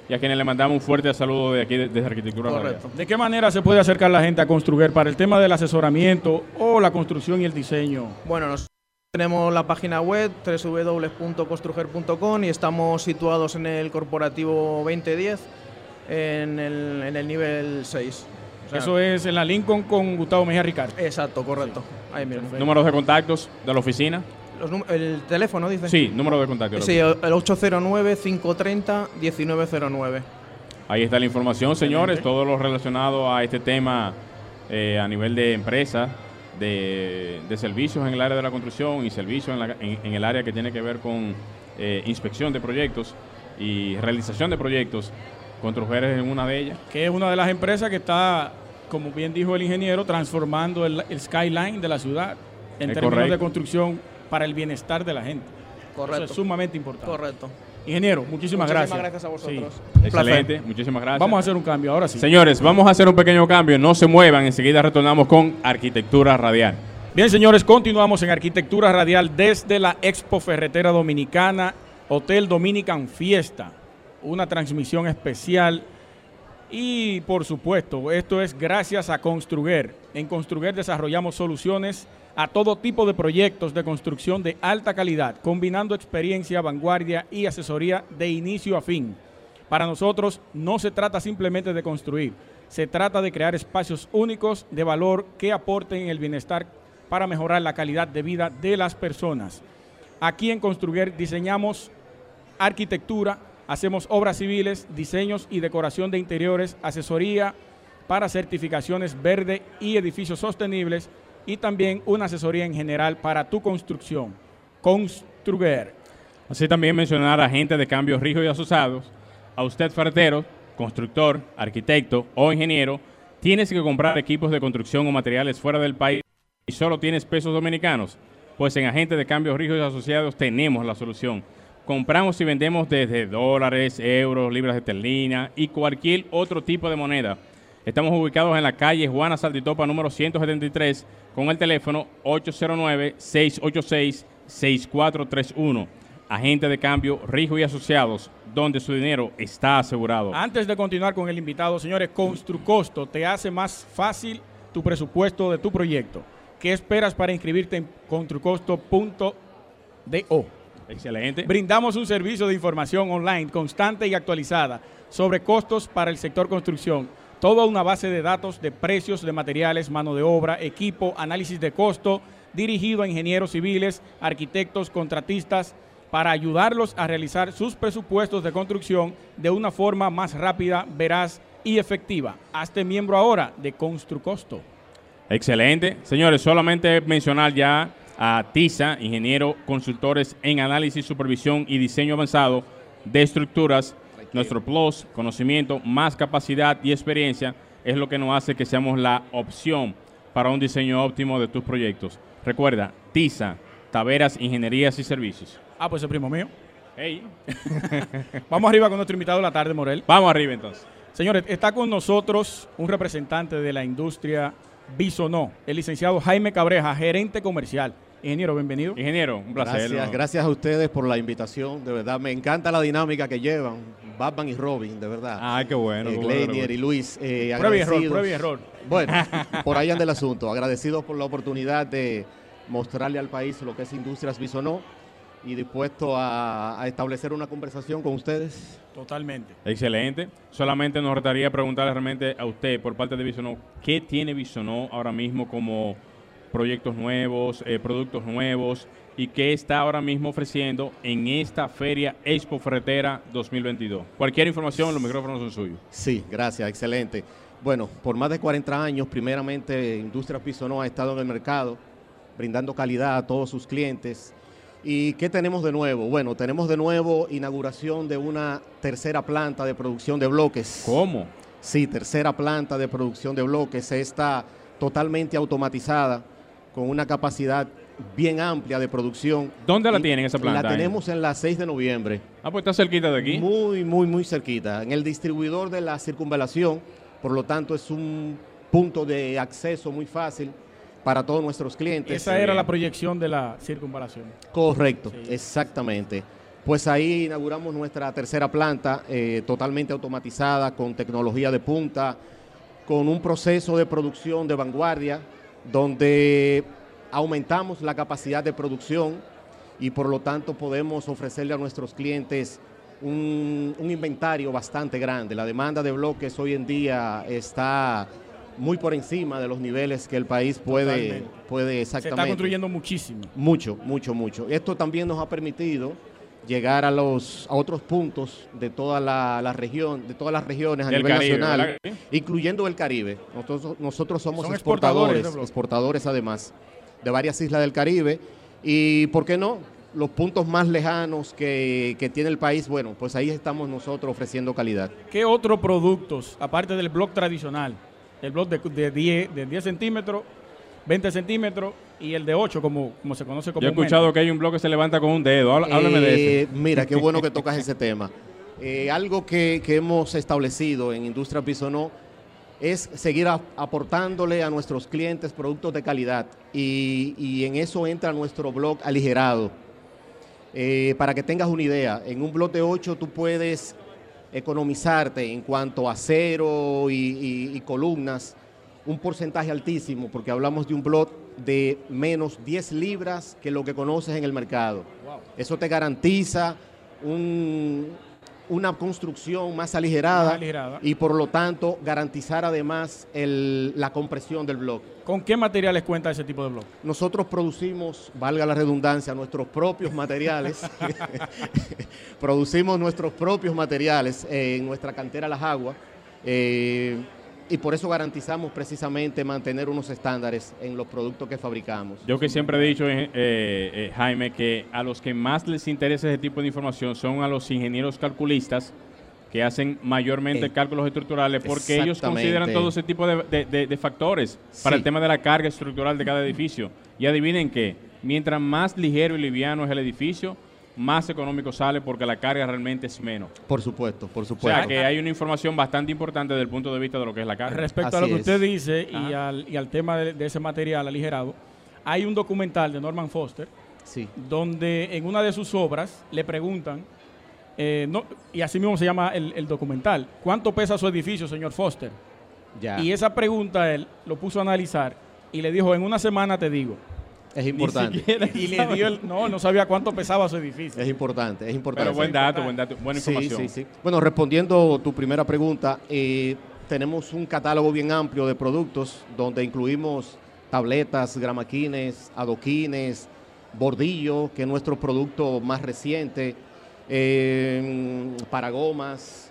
Speaker 1: y a quienes le mandamos un fuerte saludo de aquí desde Arquitectura
Speaker 2: Correcto. ¿De qué manera se puede acercar la gente a construir para el tema del asesoramiento o la construcción y el diseño?
Speaker 4: Bueno, nosotros tenemos la página web www.construger.com y estamos situados en el corporativo 2010 en el, en el nivel 6.
Speaker 2: Eso es en la Lincoln con Gustavo Mejía Ricardo.
Speaker 4: Exacto, correcto. Ahí mismo.
Speaker 1: Números de contactos de la oficina
Speaker 4: el teléfono, dice.
Speaker 1: Sí, número de contacto.
Speaker 4: Sí, el 809-530-1909.
Speaker 1: Ahí está la información, señores, todo lo relacionado a este tema eh, a nivel de empresa, de, servicios en el área de la construcción y servicios en, el área que tiene que ver con eh, inspección de proyectos y realización de proyectos. Construger es una de ellas.
Speaker 2: Que es una de las empresas que está, como bien dijo el ingeniero, transformando el, skyline de la ciudad en términos de construcción para el bienestar de la gente. Correcto. Eso es sumamente importante.
Speaker 4: Correcto.
Speaker 2: Ingeniero, muchísimas, gracias.
Speaker 4: Muchísimas gracias a vosotros.
Speaker 1: Excelente, muchísimas gracias.
Speaker 2: Vamos a hacer un cambio ahora sí.
Speaker 1: Señores, vamos a hacer un pequeño cambio. No se muevan, enseguida retornamos con Arquitectura Radial.
Speaker 2: Bien, señores, continuamos en Arquitectura Radial desde la Expo Ferretera Dominicana, Hotel Dominican Fiesta. Una transmisión especial. Y por supuesto, esto es gracias a Construger. En Construger desarrollamos soluciones a todo tipo de proyectos de construcción de alta calidad, combinando experiencia, vanguardia y asesoría de inicio a fin. Para nosotros no se trata simplemente de construir, se trata de crear espacios únicos de valor que aporten el bienestar para mejorar la calidad de vida de las personas. Aquí en Construir diseñamos arquitectura, hacemos obras civiles, diseños y decoración de interiores, asesoría para certificaciones verde y edificios sostenibles, y también una asesoría en general para tu construcción. Construger.
Speaker 1: Así también mencionar a gente de cambios rígidos y asociados. A usted, ferretero, constructor, arquitecto o ingeniero, tienes que comprar equipos de construcción o materiales fuera del país y solo tienes pesos dominicanos. Pues en Agente de Cambios Rígidos y Asociados tenemos la solución. Compramos y vendemos desde dólares, euros, libras de y cualquier otro tipo de moneda. Estamos ubicados en la calle Juana Saltitopa número 173 con el teléfono 809-686-6431. Agente de cambio Rijo y Asociados, donde su dinero está asegurado.
Speaker 2: Antes de continuar con el invitado, señores, Construcosto te hace más fácil tu presupuesto de tu proyecto. ¿Qué esperas para inscribirte en construcosto.do?
Speaker 1: Excelente.
Speaker 2: Brindamos un servicio de información online constante y actualizada sobre costos para el sector construcción. Toda una base de datos de precios de materiales, mano de obra, equipo, análisis de costo, dirigido a ingenieros civiles, arquitectos, contratistas, para ayudarlos a realizar sus presupuestos de construcción de una forma más rápida, veraz y efectiva. Hazte miembro ahora de Construcosto.
Speaker 1: Excelente. Señores, solamente mencionar ya a TISA, ingeniero consultores en análisis, supervisión y diseño avanzado de estructuras. Nuestro plus, conocimiento, más capacidad y experiencia es lo que nos hace que seamos la opción para un diseño óptimo de tus proyectos. Recuerda, TISA, Taveras, Ingenierías y Servicios.
Speaker 2: Ah, pues el primo mío. Hey. Vamos arriba con nuestro invitado de la tarde, Morel.
Speaker 1: Vamos arriba entonces.
Speaker 2: Señores, está con nosotros un representante de la industria Bisonó, el licenciado Jaime Cabreja, gerente comercial. Ingeniero, bienvenido.
Speaker 1: Ingeniero, un placer.
Speaker 5: Gracias, gracias a ustedes por la invitación, de verdad. Me encanta la dinámica que llevan, Batman y Robin, de verdad.
Speaker 1: Ah, qué bueno.
Speaker 5: Eh, y Luis,
Speaker 2: eh, prueba y error, prueba y error.
Speaker 5: Bueno, por ahí anda el asunto. Agradecidos por la oportunidad de mostrarle al país lo que es Industrias Bisonó y dispuesto a, establecer una conversación con ustedes.
Speaker 2: Totalmente.
Speaker 1: Excelente. Solamente nos gustaría preguntarle realmente a usted, por parte de Bisonó, ¿qué tiene Bisonó ahora mismo como proyectos nuevos, eh, productos nuevos y qué está ahora mismo ofreciendo en esta Feria Expo Ferretera 2022? Cualquier información, los micrófonos son suyos.
Speaker 5: Sí, gracias, excelente. Bueno, por más de 40 años, primeramente, Industria Bisonó ha estado en el mercado, brindando calidad a todos sus clientes ¿Y qué tenemos de nuevo? Bueno, tenemos de nuevo inauguración de una tercera planta de producción de bloques.
Speaker 1: ¿Cómo?
Speaker 5: Sí, tercera planta de producción de bloques. Está totalmente automatizada, con una capacidad bien amplia de producción.
Speaker 1: ¿Dónde la tienen esa planta?
Speaker 5: La tenemos en la 6 de noviembre.
Speaker 1: Ah, pues está cerquita de aquí.
Speaker 5: Muy, muy, muy cerquita. En el distribuidor de la circunvalación, por lo tanto es un punto de acceso muy fácil para todos nuestros clientes.
Speaker 2: Esa era la proyección de la circunvalación.
Speaker 5: Correcto, exactamente. Pues ahí inauguramos nuestra tercera planta eh, totalmente automatizada, con tecnología de punta, con un proceso de producción de vanguardia, donde aumentamos la capacidad de producción y por lo tanto podemos ofrecerle a nuestros clientes un, un inventario bastante grande. La demanda de bloques hoy en día está muy por encima de los niveles que el país puede, puede exactamente.
Speaker 2: Se está construyendo muchísimo.
Speaker 5: Mucho, mucho, mucho. Esto también nos ha permitido llegar a los a otros puntos de toda la, región, de todas las regiones a nivel nacional, incluyendo el Caribe. Nosotros, nosotros somos exportadores, exportadores, además de varias islas del Caribe y, ¿por qué no? Los puntos más lejanos que, que tiene el país, bueno, pues ahí estamos nosotros ofreciendo calidad.
Speaker 2: ¿Qué otros productos, aparte del blog tradicional, el blog de, 10, de 10 centímetros, 20 centímetros y el de 8, como, como se conoce como.
Speaker 1: Yo he escuchado que hay un blog que se levanta con un dedo. Háblame de eso.
Speaker 5: Eh, mira, qué bueno que tocas ese tema. Eh, algo que, hemos establecido en Industria Pisonó es seguir aportándole a nuestros clientes productos de calidad y, en eso entra nuestro blog aligerado. Eh, para que tengas una idea, en un blog de 8 tú puedes economizarte en cuanto a acero y, columnas un porcentaje altísimo, porque hablamos de un blot de menos 10 libras que lo que conoces en el mercado. Eso te garantiza un, una construcción más aligerada, y por lo tanto garantizar además la compresión del bloque.
Speaker 2: ¿Con qué materiales cuenta ese tipo de bloque?
Speaker 5: Nosotros producimos, valga la redundancia, nuestros propios materiales. producimos nuestros propios materiales en nuestra cantera Las Aguas. Eh, y por eso garantizamos precisamente mantener unos estándares en los productos que fabricamos.
Speaker 1: Yo que siempre he dicho, eh, eh, Jaime, que a los que más les interesa ese tipo de información son a los ingenieros calculistas que hacen mayormente eh, cálculos estructurales porque ellos consideran todo ese tipo de, factores para el tema de la carga estructural de cada edificio. Y adivinen que mientras más ligero y liviano es el edificio, más económico sale porque la carga realmente es menos.
Speaker 5: Por supuesto, por supuesto.
Speaker 1: O sea que hay una información bastante importante desde el punto de vista de lo que es la carga.
Speaker 2: Respecto a lo que usted dice y al, y al, tema de, ese material aligerado, hay un documental de Norman Foster sí. donde en una de sus obras le preguntan, eh, no, y así mismo se llama el, documental, ¿cuánto pesa su edificio, señor Foster? Ya. Y esa pregunta él lo puso a analizar y le dijo, en una semana te digo.
Speaker 5: Es importante.
Speaker 2: y le dio el, no, no sabía cuánto pesaba su edificio.
Speaker 5: Es importante, es importante.
Speaker 1: Pero buen dato, buen dato, buena información. Sí, sí,
Speaker 5: Bueno, respondiendo tu primera pregunta, eh, tenemos un catálogo bien amplio de productos donde incluimos tabletas, gramaquines, adoquines, bordillo, que es nuestro producto más reciente, eh, paragomas,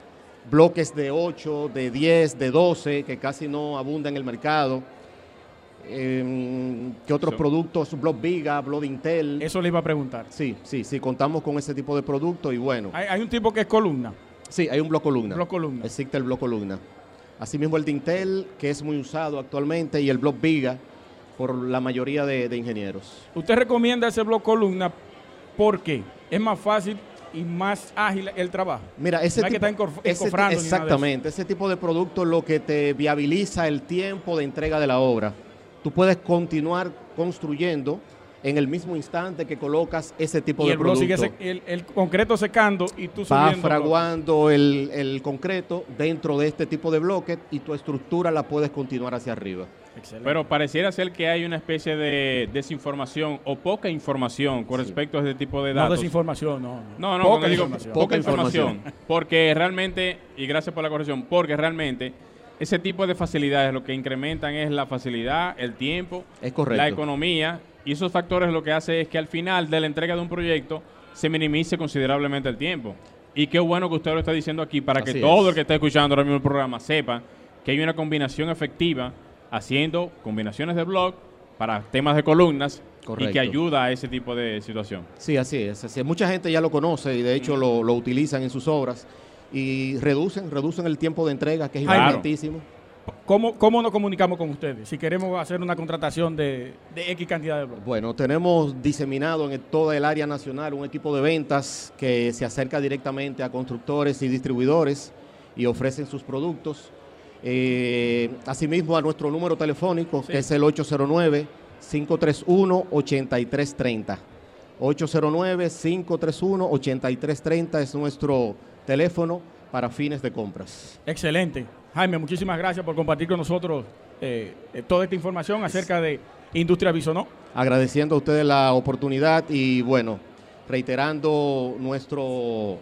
Speaker 5: bloques de 8, de 10, de 12, que casi no abundan en el mercado. Eh, ¿Qué otros productos? Block Viga, Block Intel.
Speaker 2: Eso le iba a preguntar.
Speaker 5: Sí, sí, sí, contamos con ese tipo de productos y bueno.
Speaker 2: Hay, un tipo que es columna.
Speaker 5: Sí, hay un block columna.
Speaker 2: Block columna.
Speaker 5: Existe el block columna. Asimismo el de Intel, que es muy usado actualmente, y el block Viga por la mayoría de, ingenieros.
Speaker 2: ¿Usted recomienda ese block columna por qué? ¿Es más fácil y más ágil el trabajo.
Speaker 5: Mira, ese tipo, exactamente, ese tipo de producto lo que te viabiliza el tiempo de entrega de la obra tú puedes continuar construyendo en el mismo instante que colocas ese tipo de producto.
Speaker 2: Sigue el, concreto secando y tú
Speaker 5: Vas fraguando el, el, concreto dentro de este tipo de bloques y tu estructura la puedes continuar hacia arriba.
Speaker 1: Pero pareciera ser que hay una especie de desinformación o poca información con respecto a este tipo de datos.
Speaker 2: No desinformación, no.
Speaker 1: No, no, poca, información. poca información. Porque realmente, y gracias por la corrección, porque realmente ese tipo de facilidades lo que incrementan es la facilidad, el tiempo, la economía, y esos factores lo que hace es que al final de la entrega de un proyecto se minimice considerablemente el tiempo. Y qué bueno que usted lo está diciendo aquí para que todo el que está escuchando ahora mismo el programa sepa que hay una combinación efectiva haciendo combinaciones de blog para temas de columnas y que ayuda a ese tipo de situación.
Speaker 5: Sí, así es. Así Mucha gente ya lo conoce y de hecho lo, lo utilizan en sus obras y reducen, reducen el tiempo de entrega, que es importantísimo.
Speaker 2: ¿Cómo, ¿Cómo nos comunicamos con ustedes si queremos hacer una contratación de, de X cantidad de bloques?
Speaker 5: Bueno, tenemos diseminado en toda el área nacional un equipo de ventas que se acerca directamente a constructores y distribuidores y ofrecen sus productos. Eh, asimismo, a nuestro número telefónico, que es el 809-531-8330. 809-531-8330 es nuestro teléfono para fines de compras.
Speaker 2: Excelente. Jaime, muchísimas gracias por compartir con nosotros eh, eh, toda esta información acerca de Industria Bisonó.
Speaker 5: Agradeciendo a ustedes la oportunidad y bueno, reiterando nuestro,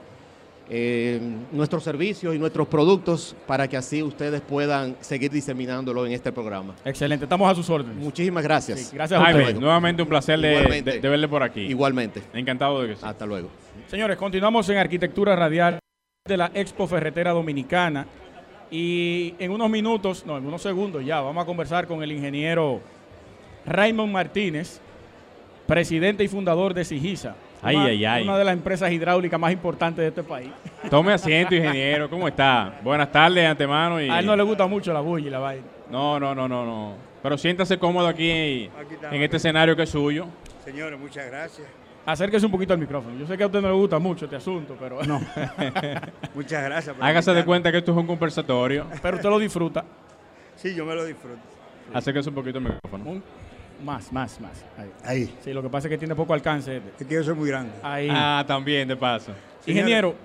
Speaker 5: eh, nuestros servicios y nuestros productos para que así ustedes puedan seguir diseminándolo en este programa.
Speaker 2: Excelente, estamos a sus órdenes.
Speaker 5: Muchísimas gracias.
Speaker 1: gracias a ustedes. Nuevamente un placer de, de, verle por aquí.
Speaker 5: Igualmente.
Speaker 1: Encantado de que sí.
Speaker 5: Hasta luego.
Speaker 2: Señores, continuamos en Arquitectura Radial de la Expo Ferretera Dominicana. Y en unos minutos, no, en unos segundos ya, vamos a conversar con el ingeniero Raymond Martínez, presidente y fundador de Sigisa.
Speaker 1: Ay, una, ay, ay.
Speaker 2: una de las empresas hidráulicas más importantes de este país.
Speaker 1: Tome asiento, ingeniero. ¿Cómo está? Buenas tardes de antemano. Y...
Speaker 2: A él no le gusta mucho la bulla y la vaina.
Speaker 1: No, no, no, no, no. Pero siéntase cómodo aquí, en este escenario que es suyo.
Speaker 6: Señores, muchas gracias.
Speaker 2: Acérquese un poquito al micrófono. Yo sé que a usted no le gusta mucho este asunto, pero no.
Speaker 6: Muchas gracias.
Speaker 1: Hágase de cuenta que esto es un conversatorio.
Speaker 2: Pero usted lo disfruta.
Speaker 6: Sí, yo me lo disfruto.
Speaker 1: Acérquese un poquito al micrófono.
Speaker 2: más, más, más.
Speaker 6: Ahí.
Speaker 2: Sí, lo que pasa es que tiene poco alcance.
Speaker 6: Es que yo soy muy grande.
Speaker 2: Ahí.
Speaker 1: Ah, también, de paso.
Speaker 2: Ingeniero,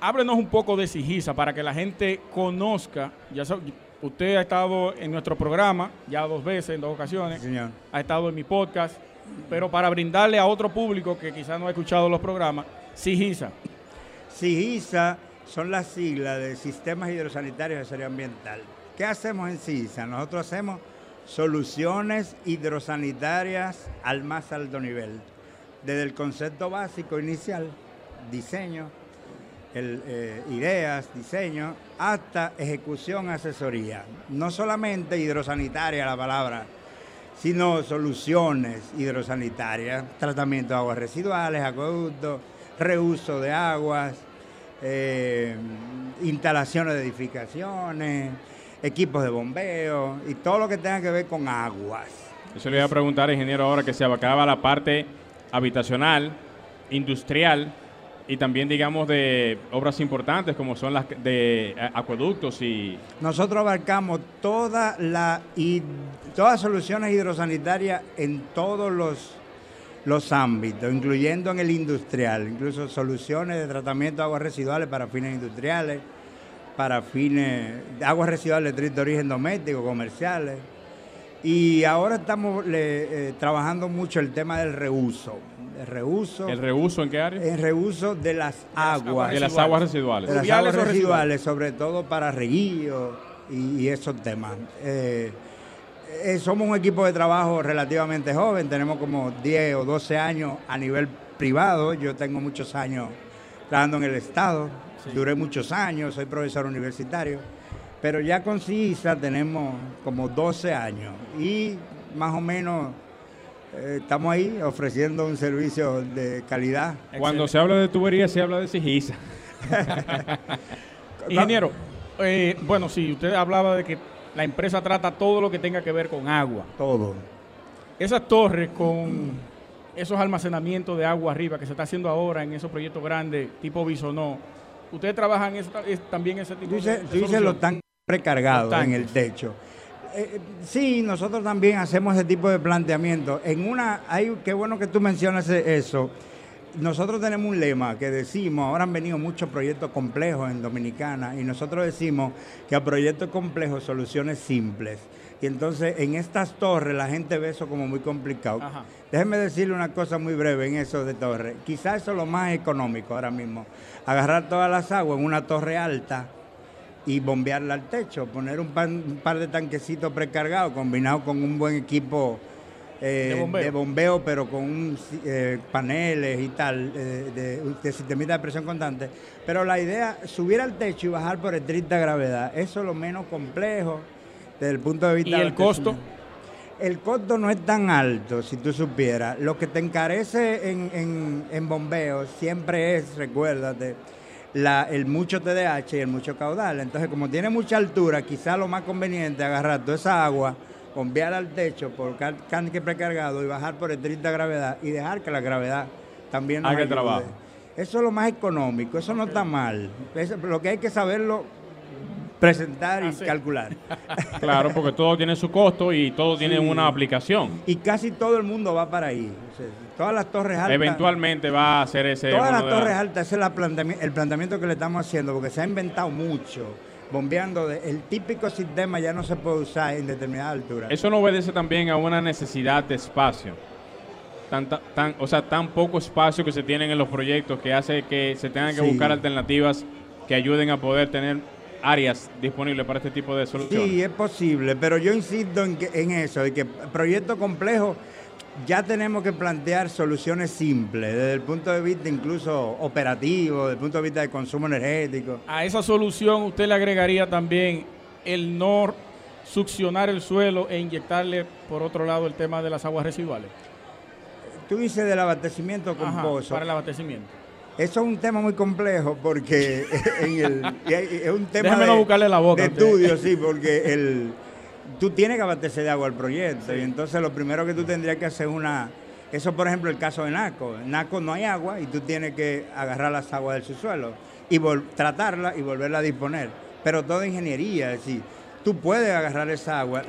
Speaker 2: háblenos un poco de Sigisa para que la gente conozca. Ya usted ha estado en nuestro programa ya dos veces, en dos ocasiones.
Speaker 6: señor.
Speaker 2: Ha estado en mi podcast pero para brindarle a otro público que quizás no ha escuchado los programas, SIGISA.
Speaker 6: SIGISA son las siglas de Sistemas Hidrosanitarios de Serie Ambiental. ¿Qué hacemos en SIGISA? Nosotros hacemos soluciones hidrosanitarias al más alto nivel, desde el concepto básico inicial, diseño, eh, ideas, diseño, hasta ejecución, asesoría. No solamente hidrosanitaria la palabra, sino soluciones hidrosanitarias, tratamiento de aguas residuales, acueductos, reuso de aguas, eh, instalaciones de edificaciones, equipos de bombeo y todo lo que tenga que ver con aguas.
Speaker 1: Eso le iba a preguntar, ingeniero, ahora que se abacaba la parte habitacional, industrial y también, digamos, de obras importantes como son las de acueductos y...
Speaker 6: Nosotros abarcamos toda la, y, todas soluciones hidrosanitarias en todos los, los ámbitos, incluyendo en el industrial, incluso soluciones de tratamiento de aguas residuales para fines industriales, para fines de aguas residuales de origen doméstico, comerciales. Y ahora estamos eh, trabajando mucho el tema del reuso el reuso.
Speaker 1: ¿El reuso en qué área?
Speaker 6: El reuso de las aguas.
Speaker 1: De las aguas residuales.
Speaker 6: De las aguas residuales, sobre todo para reguío y, esos temas. Eh, eh, somos un equipo de trabajo relativamente joven, tenemos como 10 o 12 años a nivel privado. Yo tengo muchos años trabajando en el Estado, duré muchos años, soy profesor universitario, pero ya con CISA tenemos como 12 años y más o menos eh, estamos ahí ofreciendo un servicio de calidad.
Speaker 1: Cuando se habla de tubería, se habla de Sigisa.
Speaker 2: Ingeniero, eh, bueno, sí, usted hablaba de que la empresa trata todo lo que tenga que ver con agua.
Speaker 6: Todo.
Speaker 2: Esas torres con esos almacenamientos de agua arriba que se está haciendo ahora en esos proyectos grandes tipo Bisonó, ¿ustedes trabajan también ese tipo
Speaker 6: de, Tú dices los tanques precargados en el techo. Eh, sí, nosotros también hacemos ese tipo de planteamiento. En una, hay, qué bueno que tú mencionas eso. Nosotros tenemos un lema que decimos, ahora han venido muchos proyectos complejos en Dominicana y nosotros decimos que a proyectos complejos soluciones simples. Y entonces en estas torres la gente ve eso como muy complicado. Déjeme decirle una cosa muy breve en eso de torres. Quizás eso es lo más económico ahora mismo. Agarrar todas las aguas en una torre alta y bombearla al techo, poner un, par de tanquecitos precargados combinado con un buen equipo eh, de, bombeo. pero con eh, paneles y tal, eh, de, de sistemita de presión constante. Pero la idea, subir al techo y bajar por estricta gravedad, eso es lo menos complejo desde el punto de vista...
Speaker 2: ¿Y el costo?
Speaker 6: El costo no es tan alto, si tú supieras. Lo que te encarece en, en, en bombeo siempre es, recuérdate, el mucho TDH y el mucho caudal. Entonces, como tiene mucha altura, quizá lo más conveniente es agarrar toda esa agua, bombear al techo por tanque precargado y bajar por estricta gravedad y dejar que la gravedad también
Speaker 1: nos Haga trabajo.
Speaker 6: Eso es lo más económico, eso no está mal. lo que hay que saberlo presentar y calcular.
Speaker 1: Claro, porque todo tiene su costo y todo tiene una aplicación.
Speaker 6: Y casi todo el mundo va para ahí. todas las torres altas.
Speaker 1: Eventualmente va a ser ese.
Speaker 6: Todas las torres altas, ese es el planteamiento que le estamos haciendo, porque se ha inventado mucho. Bombeando, el típico sistema ya no se puede usar en determinada altura.
Speaker 1: Eso no obedece también a una necesidad de espacio. Tan, tan, o sea, tan poco espacio que se tienen en los proyectos que hace que se tengan que buscar alternativas que ayuden a poder tener áreas disponibles para este tipo de soluciones.
Speaker 6: Sí, es posible, pero yo insisto en, que, en eso, de que proyecto complejo ya tenemos que plantear soluciones simples, desde el punto de vista incluso operativo, desde el punto de vista de consumo energético.
Speaker 2: A esa solución usted le agregaría también el no succionar el suelo e inyectarle por otro lado el tema de las aguas residuales.
Speaker 6: Tú dices del abastecimiento con
Speaker 2: Para el abastecimiento.
Speaker 6: Eso es un tema muy complejo porque es un tema
Speaker 2: de, buscarle la boca,
Speaker 6: estudio, sí, porque el, tú tienes que abastecer de agua al proyecto y entonces lo primero que tú tendrías que hacer es una... Eso, por ejemplo, el caso de Naco. En Naco no hay agua y tú tienes que agarrar las aguas del subsuelo y tratarla y volverla a disponer. Pero toda ingeniería, es decir, tú puedes agarrar esa agua,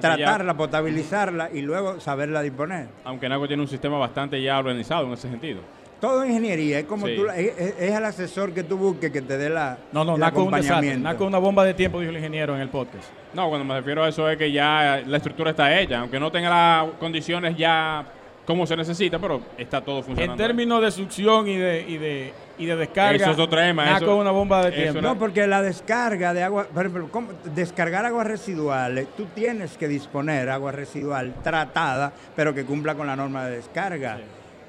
Speaker 6: tratarla, potabilizarla y luego saberla disponer.
Speaker 1: Aunque Naco tiene un sistema bastante ya organizado en ese sentido.
Speaker 6: Todo ingeniería, es como tú, es, el asesor que tú busques que te dé la
Speaker 2: No, no, Naco acompañamiento. una bomba de tiempo, dijo el ingeniero en el podcast.
Speaker 1: No, cuando me refiero a eso es que ya la estructura está hecha, aunque no tenga las condiciones ya como se necesita, pero está todo funcionando.
Speaker 2: En términos de succión y de, y de, y de descarga,
Speaker 1: eso es otro tema.
Speaker 2: Naco una bomba de tiempo.
Speaker 6: No, porque la descarga de agua, por ejemplo, descargar aguas residuales, tú tienes que disponer agua residual tratada, pero que cumpla con la norma de descarga.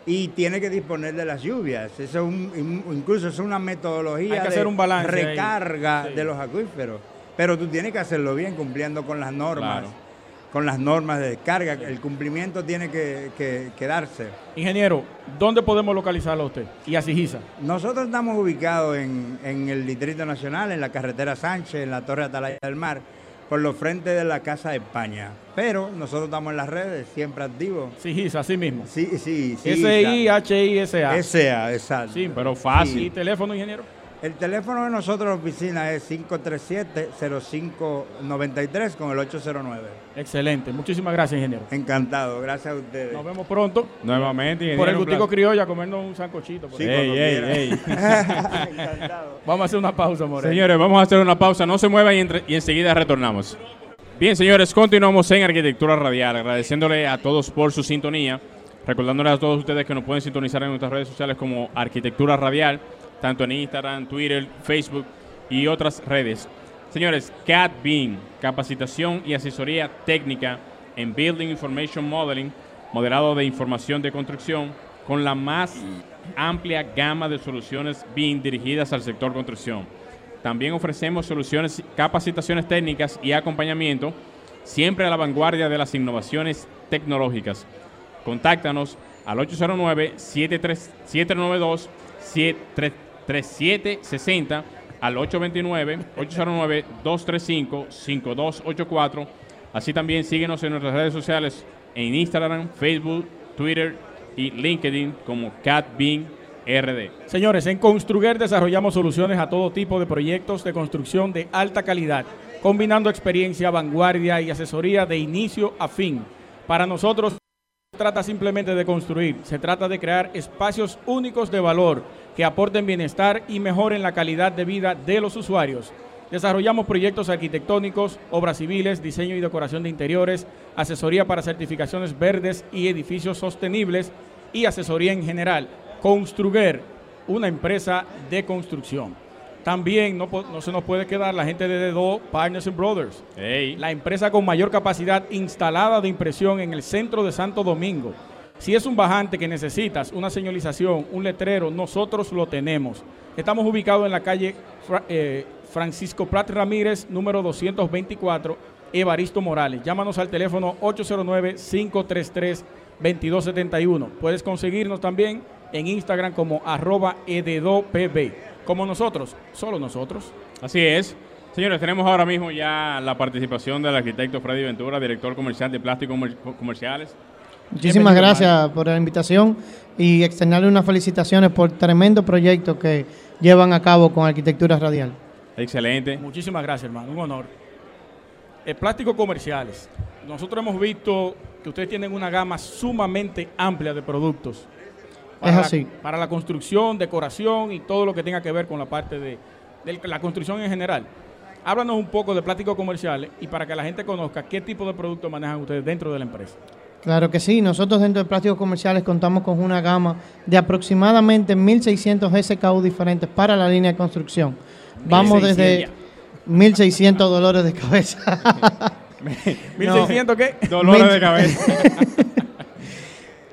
Speaker 6: Y tiene que disponer de las lluvias. Eso es un, incluso es una metodología
Speaker 2: de
Speaker 6: un recarga de los acuíferos. Pero tú tienes que hacerlo bien, cumpliendo con las normas. Con las normas de descarga, el cumplimiento tiene que, que, darse.
Speaker 2: Ingeniero, ¿dónde podemos localizarlo a usted y a Sigisa?
Speaker 6: Nosotros estamos ubicados en, en el Distrito Nacional, en la carretera Sánchez, en la Torre Atalaya del Mar por los frentes de la Casa de España. Pero nosotros estamos en las redes, siempre activos.
Speaker 2: Sí, así mismo.
Speaker 6: Sí, sí, sí.
Speaker 2: S-I-H-I-S-A.
Speaker 6: S-A, exacto.
Speaker 2: Sí, pero fácil. ¿Y teléfono, ingeniero?
Speaker 6: El teléfono de nosotros la oficina es 537-0593 con el 809.
Speaker 2: Excelente. Muchísimas gracias, ingeniero.
Speaker 6: Encantado. Gracias a ustedes.
Speaker 2: Nos vemos pronto.
Speaker 1: Nuevamente,
Speaker 2: ingeniero. Por el gustico criollo a comernos un sancochito.
Speaker 1: sí, ey, ey, ey.
Speaker 2: Encantado. Vamos a hacer una pausa, Moreno.
Speaker 1: Señores, vamos a hacer una pausa. No se muevan y, y enseguida retornamos. Bien, señores, continuamos en Arquitectura Radial. Agradeciéndole a todos por su sintonía. Recordándoles a todos ustedes que nos pueden sintonizar en nuestras redes sociales como Arquitectura Radial tanto en Instagram, Twitter, Facebook y otras redes. Señores, CAD BIM, capacitación y asesoría técnica en Building Information Modeling, modelado de información de construcción, con la más amplia gama de soluciones BIM dirigidas al sector construcción. También ofrecemos soluciones, capacitaciones técnicas y acompañamiento, siempre a la vanguardia de las innovaciones tecnológicas. Contáctanos al 809 792 733 3760 al 829-809-235-5284. Así también síguenos en nuestras redes sociales en Instagram, Facebook, Twitter y LinkedIn como CatBean RD.
Speaker 2: Señores, en Construger desarrollamos soluciones a todo tipo de proyectos de construcción de alta calidad, combinando experiencia, vanguardia y asesoría de inicio a fin. Para nosotros se trata simplemente de construir, se trata de crear espacios únicos de valor que aporten bienestar y mejoren la calidad de vida de los usuarios. Desarrollamos proyectos arquitectónicos, obras civiles, diseño y decoración de interiores, asesoría para certificaciones verdes y edificios sostenibles y asesoría en general. Construger, una empresa de construcción. También no, se nos puede quedar la gente de Dedo Partners and Brothers, la empresa con mayor capacidad instalada de impresión en el centro de Santo Domingo si es un bajante que necesitas una señalización, un letrero, nosotros lo tenemos. Estamos ubicados en la calle eh, Francisco Prat Ramírez, número 224, Evaristo Morales. Llámanos al teléfono 809-533-2271. Puedes conseguirnos también en Instagram como arroba ededopb. Como nosotros, solo nosotros.
Speaker 1: Así es. Señores, tenemos ahora mismo ya la participación del arquitecto Freddy Ventura, director comercial de plásticos comerciales.
Speaker 7: Muchísimas gracias por la invitación y externarle unas felicitaciones por tremendo proyecto que llevan a cabo con Arquitectura Radial.
Speaker 1: Excelente.
Speaker 2: Muchísimas gracias, hermano. Un honor. El plástico comerciales. Nosotros hemos visto que ustedes tienen una gama sumamente amplia de productos.
Speaker 7: Es así.
Speaker 2: para la construcción, decoración y todo lo que tenga que ver con la parte de, de la construcción en general. Háblanos un poco de plásticos comerciales y para que la gente conozca qué tipo de productos manejan ustedes dentro de la empresa.
Speaker 7: Claro que sí, nosotros dentro de plásticos comerciales contamos con una gama de aproximadamente 1.600 SKU diferentes para la línea de construcción. Vamos desde 1.600 dolores de cabeza.
Speaker 2: ¿1.600 qué?
Speaker 1: Dolores de cabeza.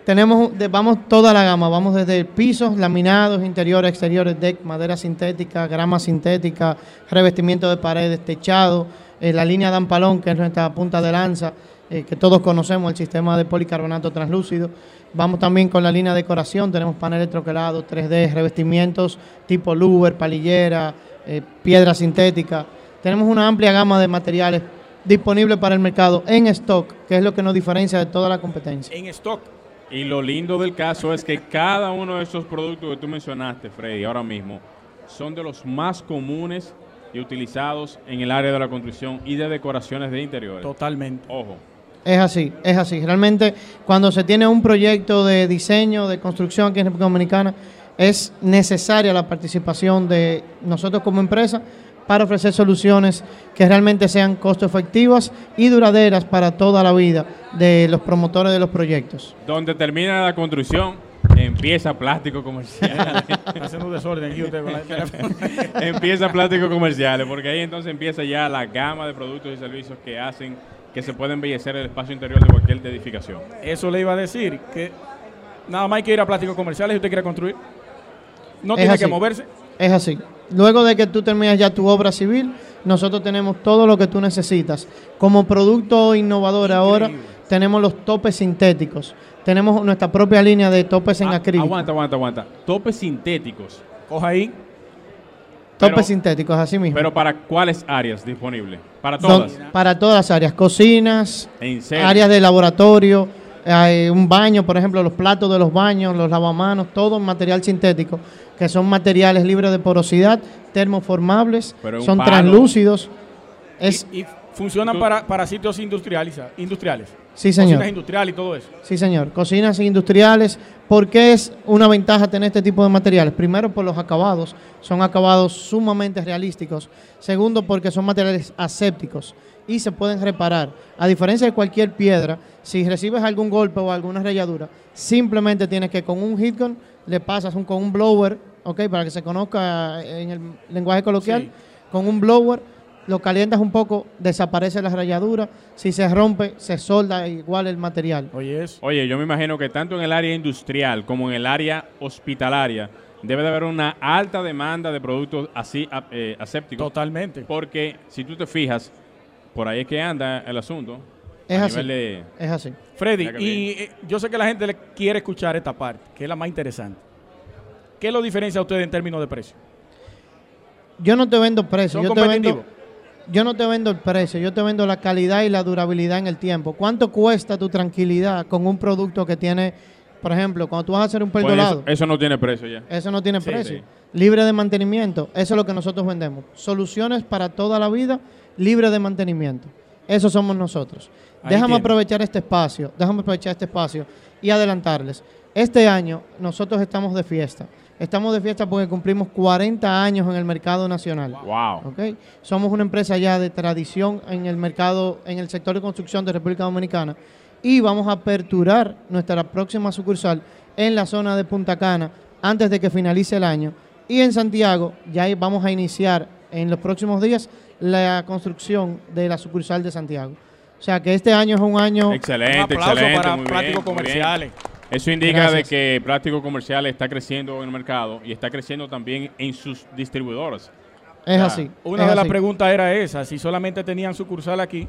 Speaker 7: Tenemos, vamos toda la gama, vamos desde pisos, laminados, interiores, exteriores, deck, madera sintética, grama sintética, revestimiento de paredes, techado, eh, la línea de Ampalón, que es nuestra punta de lanza, eh, que todos conocemos, el sistema de policarbonato translúcido. Vamos también con la línea de decoración, tenemos paneles troquelados, 3D, revestimientos tipo louver, palillera, eh, piedra sintética. Tenemos una amplia gama de materiales disponibles para el mercado en stock, que es lo que nos diferencia de toda la competencia.
Speaker 2: En stock.
Speaker 1: Y lo lindo del caso es que cada uno de esos productos que tú mencionaste, Freddy, ahora mismo, son de los más comunes y utilizados en el área de la construcción y de decoraciones de interiores.
Speaker 2: Totalmente.
Speaker 1: Ojo.
Speaker 7: Es así, es así. Realmente cuando se tiene un proyecto de diseño, de construcción aquí en República Dominicana, es necesaria la participación de nosotros como empresa para ofrecer soluciones que realmente sean costo efectivas y duraderas para toda la vida de los promotores de los proyectos.
Speaker 1: Donde termina la construcción, empieza plástico comercial.
Speaker 2: Haciendo desorden aquí usted con
Speaker 1: la Empieza plástico comerciales, porque ahí entonces empieza ya la gama de productos y servicios que hacen que se puede embellecer el espacio interior de cualquier edificación.
Speaker 2: Eso le iba a decir, que Nada más hay que ir a plásticos comerciales si usted quiere construir. No tiene que moverse.
Speaker 7: Es así. Luego de que tú termines ya tu obra civil, nosotros tenemos todo lo que tú necesitas. Como producto innovador ahora, tenemos los topes sintéticos. Tenemos nuestra propia línea de topes en ah, acrílico.
Speaker 1: Aguanta, aguanta, aguanta. Topes sintéticos.
Speaker 2: Coja ahí.
Speaker 7: Topes sintéticos, así mismo.
Speaker 1: Pero ¿para cuáles áreas disponibles? ¿Para todas?
Speaker 7: para todas las áreas. Cocinas, áreas de laboratorio, hay un baño, por ejemplo, los platos de los baños, los lavamanos, todo en material sintético, que son materiales libres de porosidad, termoformables, son translúcidos.
Speaker 2: Es, y, funcionan para, para, sitios industriales, industriales.
Speaker 7: Sí, señor.
Speaker 2: Cocinas industriales y todo eso.
Speaker 7: Sí, señor. Cocinas industriales. ¿Por qué es una ventaja tener este tipo de materiales? Primero, por los acabados. Son acabados sumamente realísticos. Segundo, porque son materiales asépticos y se pueden reparar. A diferencia de cualquier piedra, si recibes algún golpe o alguna rayadura, simplemente tienes que con un hitgun le pasas un, con un blower, ¿ok? Para que se conozca en el lenguaje coloquial, con un blower lo calientas un poco, desaparece la rayadura. Si se rompe, se solda igual el material.
Speaker 1: Oye, Oye, yo me imagino que tanto en el área industrial como en el área hospitalaria debe de haber una alta demanda de productos así eh, asépticos.
Speaker 2: Totalmente.
Speaker 1: Porque si tú te fijas, por ahí es que anda el asunto.
Speaker 7: Es así. es así.
Speaker 2: Freddy, y eh, yo sé que la gente le quiere escuchar esta parte, que es la más interesante. ¿Qué lo diferencia a usted en términos de precio?
Speaker 7: Yo no te vendo precio, yo te vendo yo no te vendo el precio, yo te vendo la calidad y la durabilidad en el tiempo. ¿Cuánto cuesta tu tranquilidad con un producto que tiene, por ejemplo, cuando tú vas a hacer un perdolado?
Speaker 1: eso, no tiene precio ya.
Speaker 7: Eso no tiene precio. Libre de mantenimiento, eso es lo que nosotros vendemos. Soluciones para toda la vida, libre de mantenimiento. Eso somos nosotros. déjame aprovechar este espacio, déjame aprovechar este espacio y adelantarles. Este año nosotros estamos de fiesta. Estamos de fiesta porque cumplimos 40 años en el mercado nacional.
Speaker 1: Wow.
Speaker 7: ¿okay? Somos una empresa ya de tradición en el mercado, en el sector de construcción de República Dominicana y vamos a aperturar nuestra próxima sucursal en la zona de Punta Cana antes de que finalice el año. Y en Santiago ya vamos a iniciar en los próximos días la construcción de la sucursal de Santiago. O sea que este año es un año...
Speaker 1: Excelente, un aplauso para prácticos comerciales. Eso indica de que Plástico Comercial está creciendo en el mercado y está creciendo también en sus distribuidores.
Speaker 7: Es así.
Speaker 2: Una de las preguntas era esa, si solamente tenían sucursal aquí.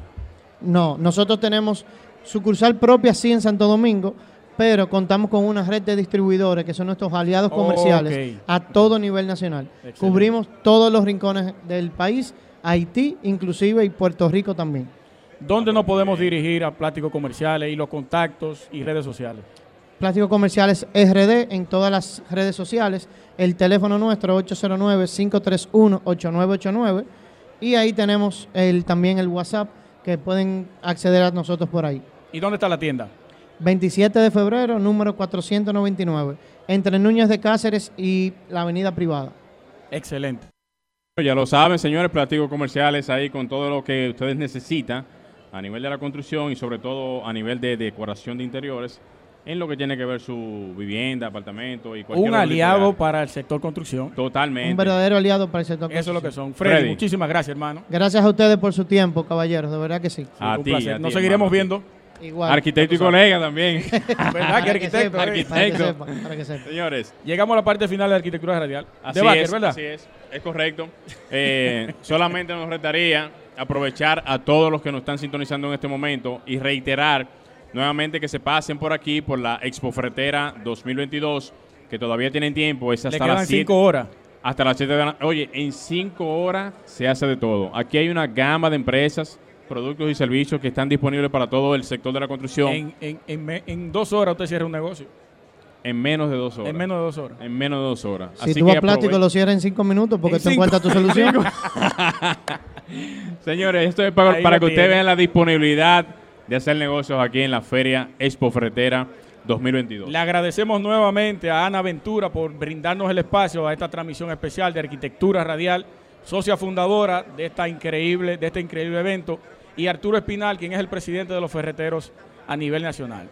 Speaker 7: No, nosotros tenemos sucursal propia sí en Santo Domingo, pero contamos con una red de distribuidores que son nuestros aliados comerciales a todo nivel nacional. Cubrimos todos los rincones del país, Haití inclusive y Puerto Rico también.
Speaker 2: ¿Dónde nos podemos dirigir a Plástico Comerciales y los contactos y redes sociales?
Speaker 7: Plástico Comerciales RD en todas las redes sociales. El teléfono nuestro 809-531-8989. Y ahí tenemos el, también el WhatsApp que pueden acceder a nosotros por ahí.
Speaker 2: ¿Y dónde está la tienda?
Speaker 7: 27 de febrero, número 499, entre Núñez de Cáceres y la Avenida Privada.
Speaker 2: Excelente.
Speaker 1: Ya lo saben, señores, Plástico Comerciales ahí con todo lo que ustedes necesitan a nivel de la construcción y sobre todo a nivel de decoración de interiores en lo que tiene que ver su vivienda, apartamento y cualquier
Speaker 2: Un aliado para el sector construcción.
Speaker 1: Totalmente.
Speaker 7: Un verdadero aliado para el sector
Speaker 2: construcción. Eso es lo que son. Freddy, muchísimas gracias, hermano.
Speaker 7: Gracias a ustedes por su tiempo, caballeros, de verdad que sí.
Speaker 1: a
Speaker 2: un ti, placer. Nos seguiremos viendo.
Speaker 1: Igual. Arquitecto y colega también.
Speaker 2: ¿Verdad que arquitecto?
Speaker 1: arquitecto. Para que sepa, Señores.
Speaker 2: Llegamos a la parte final de arquitectura radial.
Speaker 1: Así de es, ¿verdad? Así es, es correcto. Eh, solamente nos restaría aprovechar a todos los que nos están sintonizando en este momento y reiterar nuevamente que se pasen por aquí, por la Expo Fretera 2022, que todavía tienen tiempo, es hasta las
Speaker 2: 5 horas.
Speaker 1: Hasta las 7 de la Oye, en 5 horas se hace de todo. Aquí hay una gama de empresas, productos y servicios que están disponibles para todo el sector de la construcción.
Speaker 2: En, dos horas usted cierra un negocio.
Speaker 1: En menos de dos horas.
Speaker 2: En menos de dos horas.
Speaker 1: En menos de dos horas.
Speaker 7: Si tú vas plástico, lo cierras en cinco minutos porque te encuentras tu solución.
Speaker 1: Señores, esto es para, para que ustedes vean la disponibilidad de hacer negocios aquí en la Feria Expo Fretera 2022.
Speaker 2: Le agradecemos nuevamente a Ana Ventura por brindarnos el espacio a esta transmisión especial de Arquitectura Radial, socia fundadora de, esta increíble, de este increíble evento, y Arturo Espinal, quien es el presidente de los ferreteros a nivel nacional.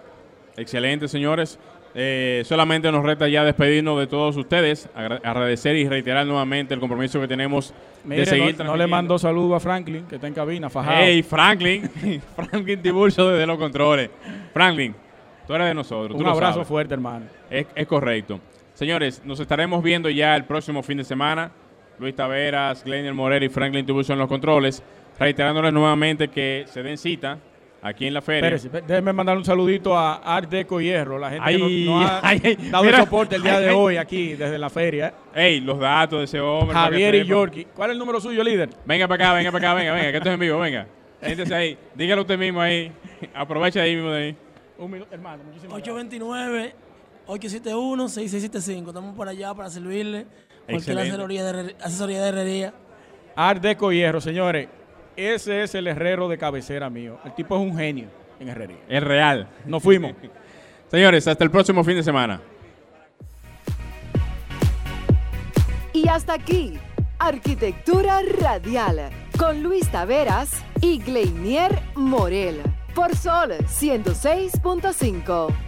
Speaker 1: Excelente, señores. Eh, solamente nos resta ya despedirnos de todos ustedes, agradecer y reiterar nuevamente el compromiso que tenemos de seguir.
Speaker 2: No, no le mando saludo a Franklin, que está en cabina, fajado.
Speaker 1: Hey, Franklin, Franklin Tiburcio desde los controles. Franklin, Tú eres de nosotros.
Speaker 2: Un abrazo fuerte, hermano.
Speaker 1: Es, es correcto. Señores, nos estaremos viendo ya el próximo fin de semana. Luis Taveras, Glenn Morel y Franklin Tubuso en los controles. Reiterándoles nuevamente que se den cita aquí en la feria.
Speaker 2: déjenme mandar un saludito a Art Deco Hierro, la gente que nos, ha dado el soporte el día de hoy aquí desde la feria.
Speaker 1: Ey, los datos de ese hombre.
Speaker 2: Javier y Yorkie. ¿Cuál es el número suyo, líder?
Speaker 1: Venga para acá, venga para acá, venga, venga, que esto es en vivo, venga. Siéntese ahí, dígalo usted mismo ahí. Aprovecha ahí mismo de ahí.
Speaker 8: Un minuto, hermano, muchísimas 829 871 6675. Estamos por allá para servirle. Cualquier asesoría de, asesoría de herrería.
Speaker 2: Art Deco Hierro, señores. Ese es el herrero de cabecera mío. El tipo es un genio en herrería.
Speaker 1: Es real.
Speaker 2: Nos fuimos.
Speaker 1: Señores, hasta el próximo fin de semana.
Speaker 9: Y hasta aquí, Arquitectura Radial, con Luis Taveras y Gleinier Morel, por Sol 106.5.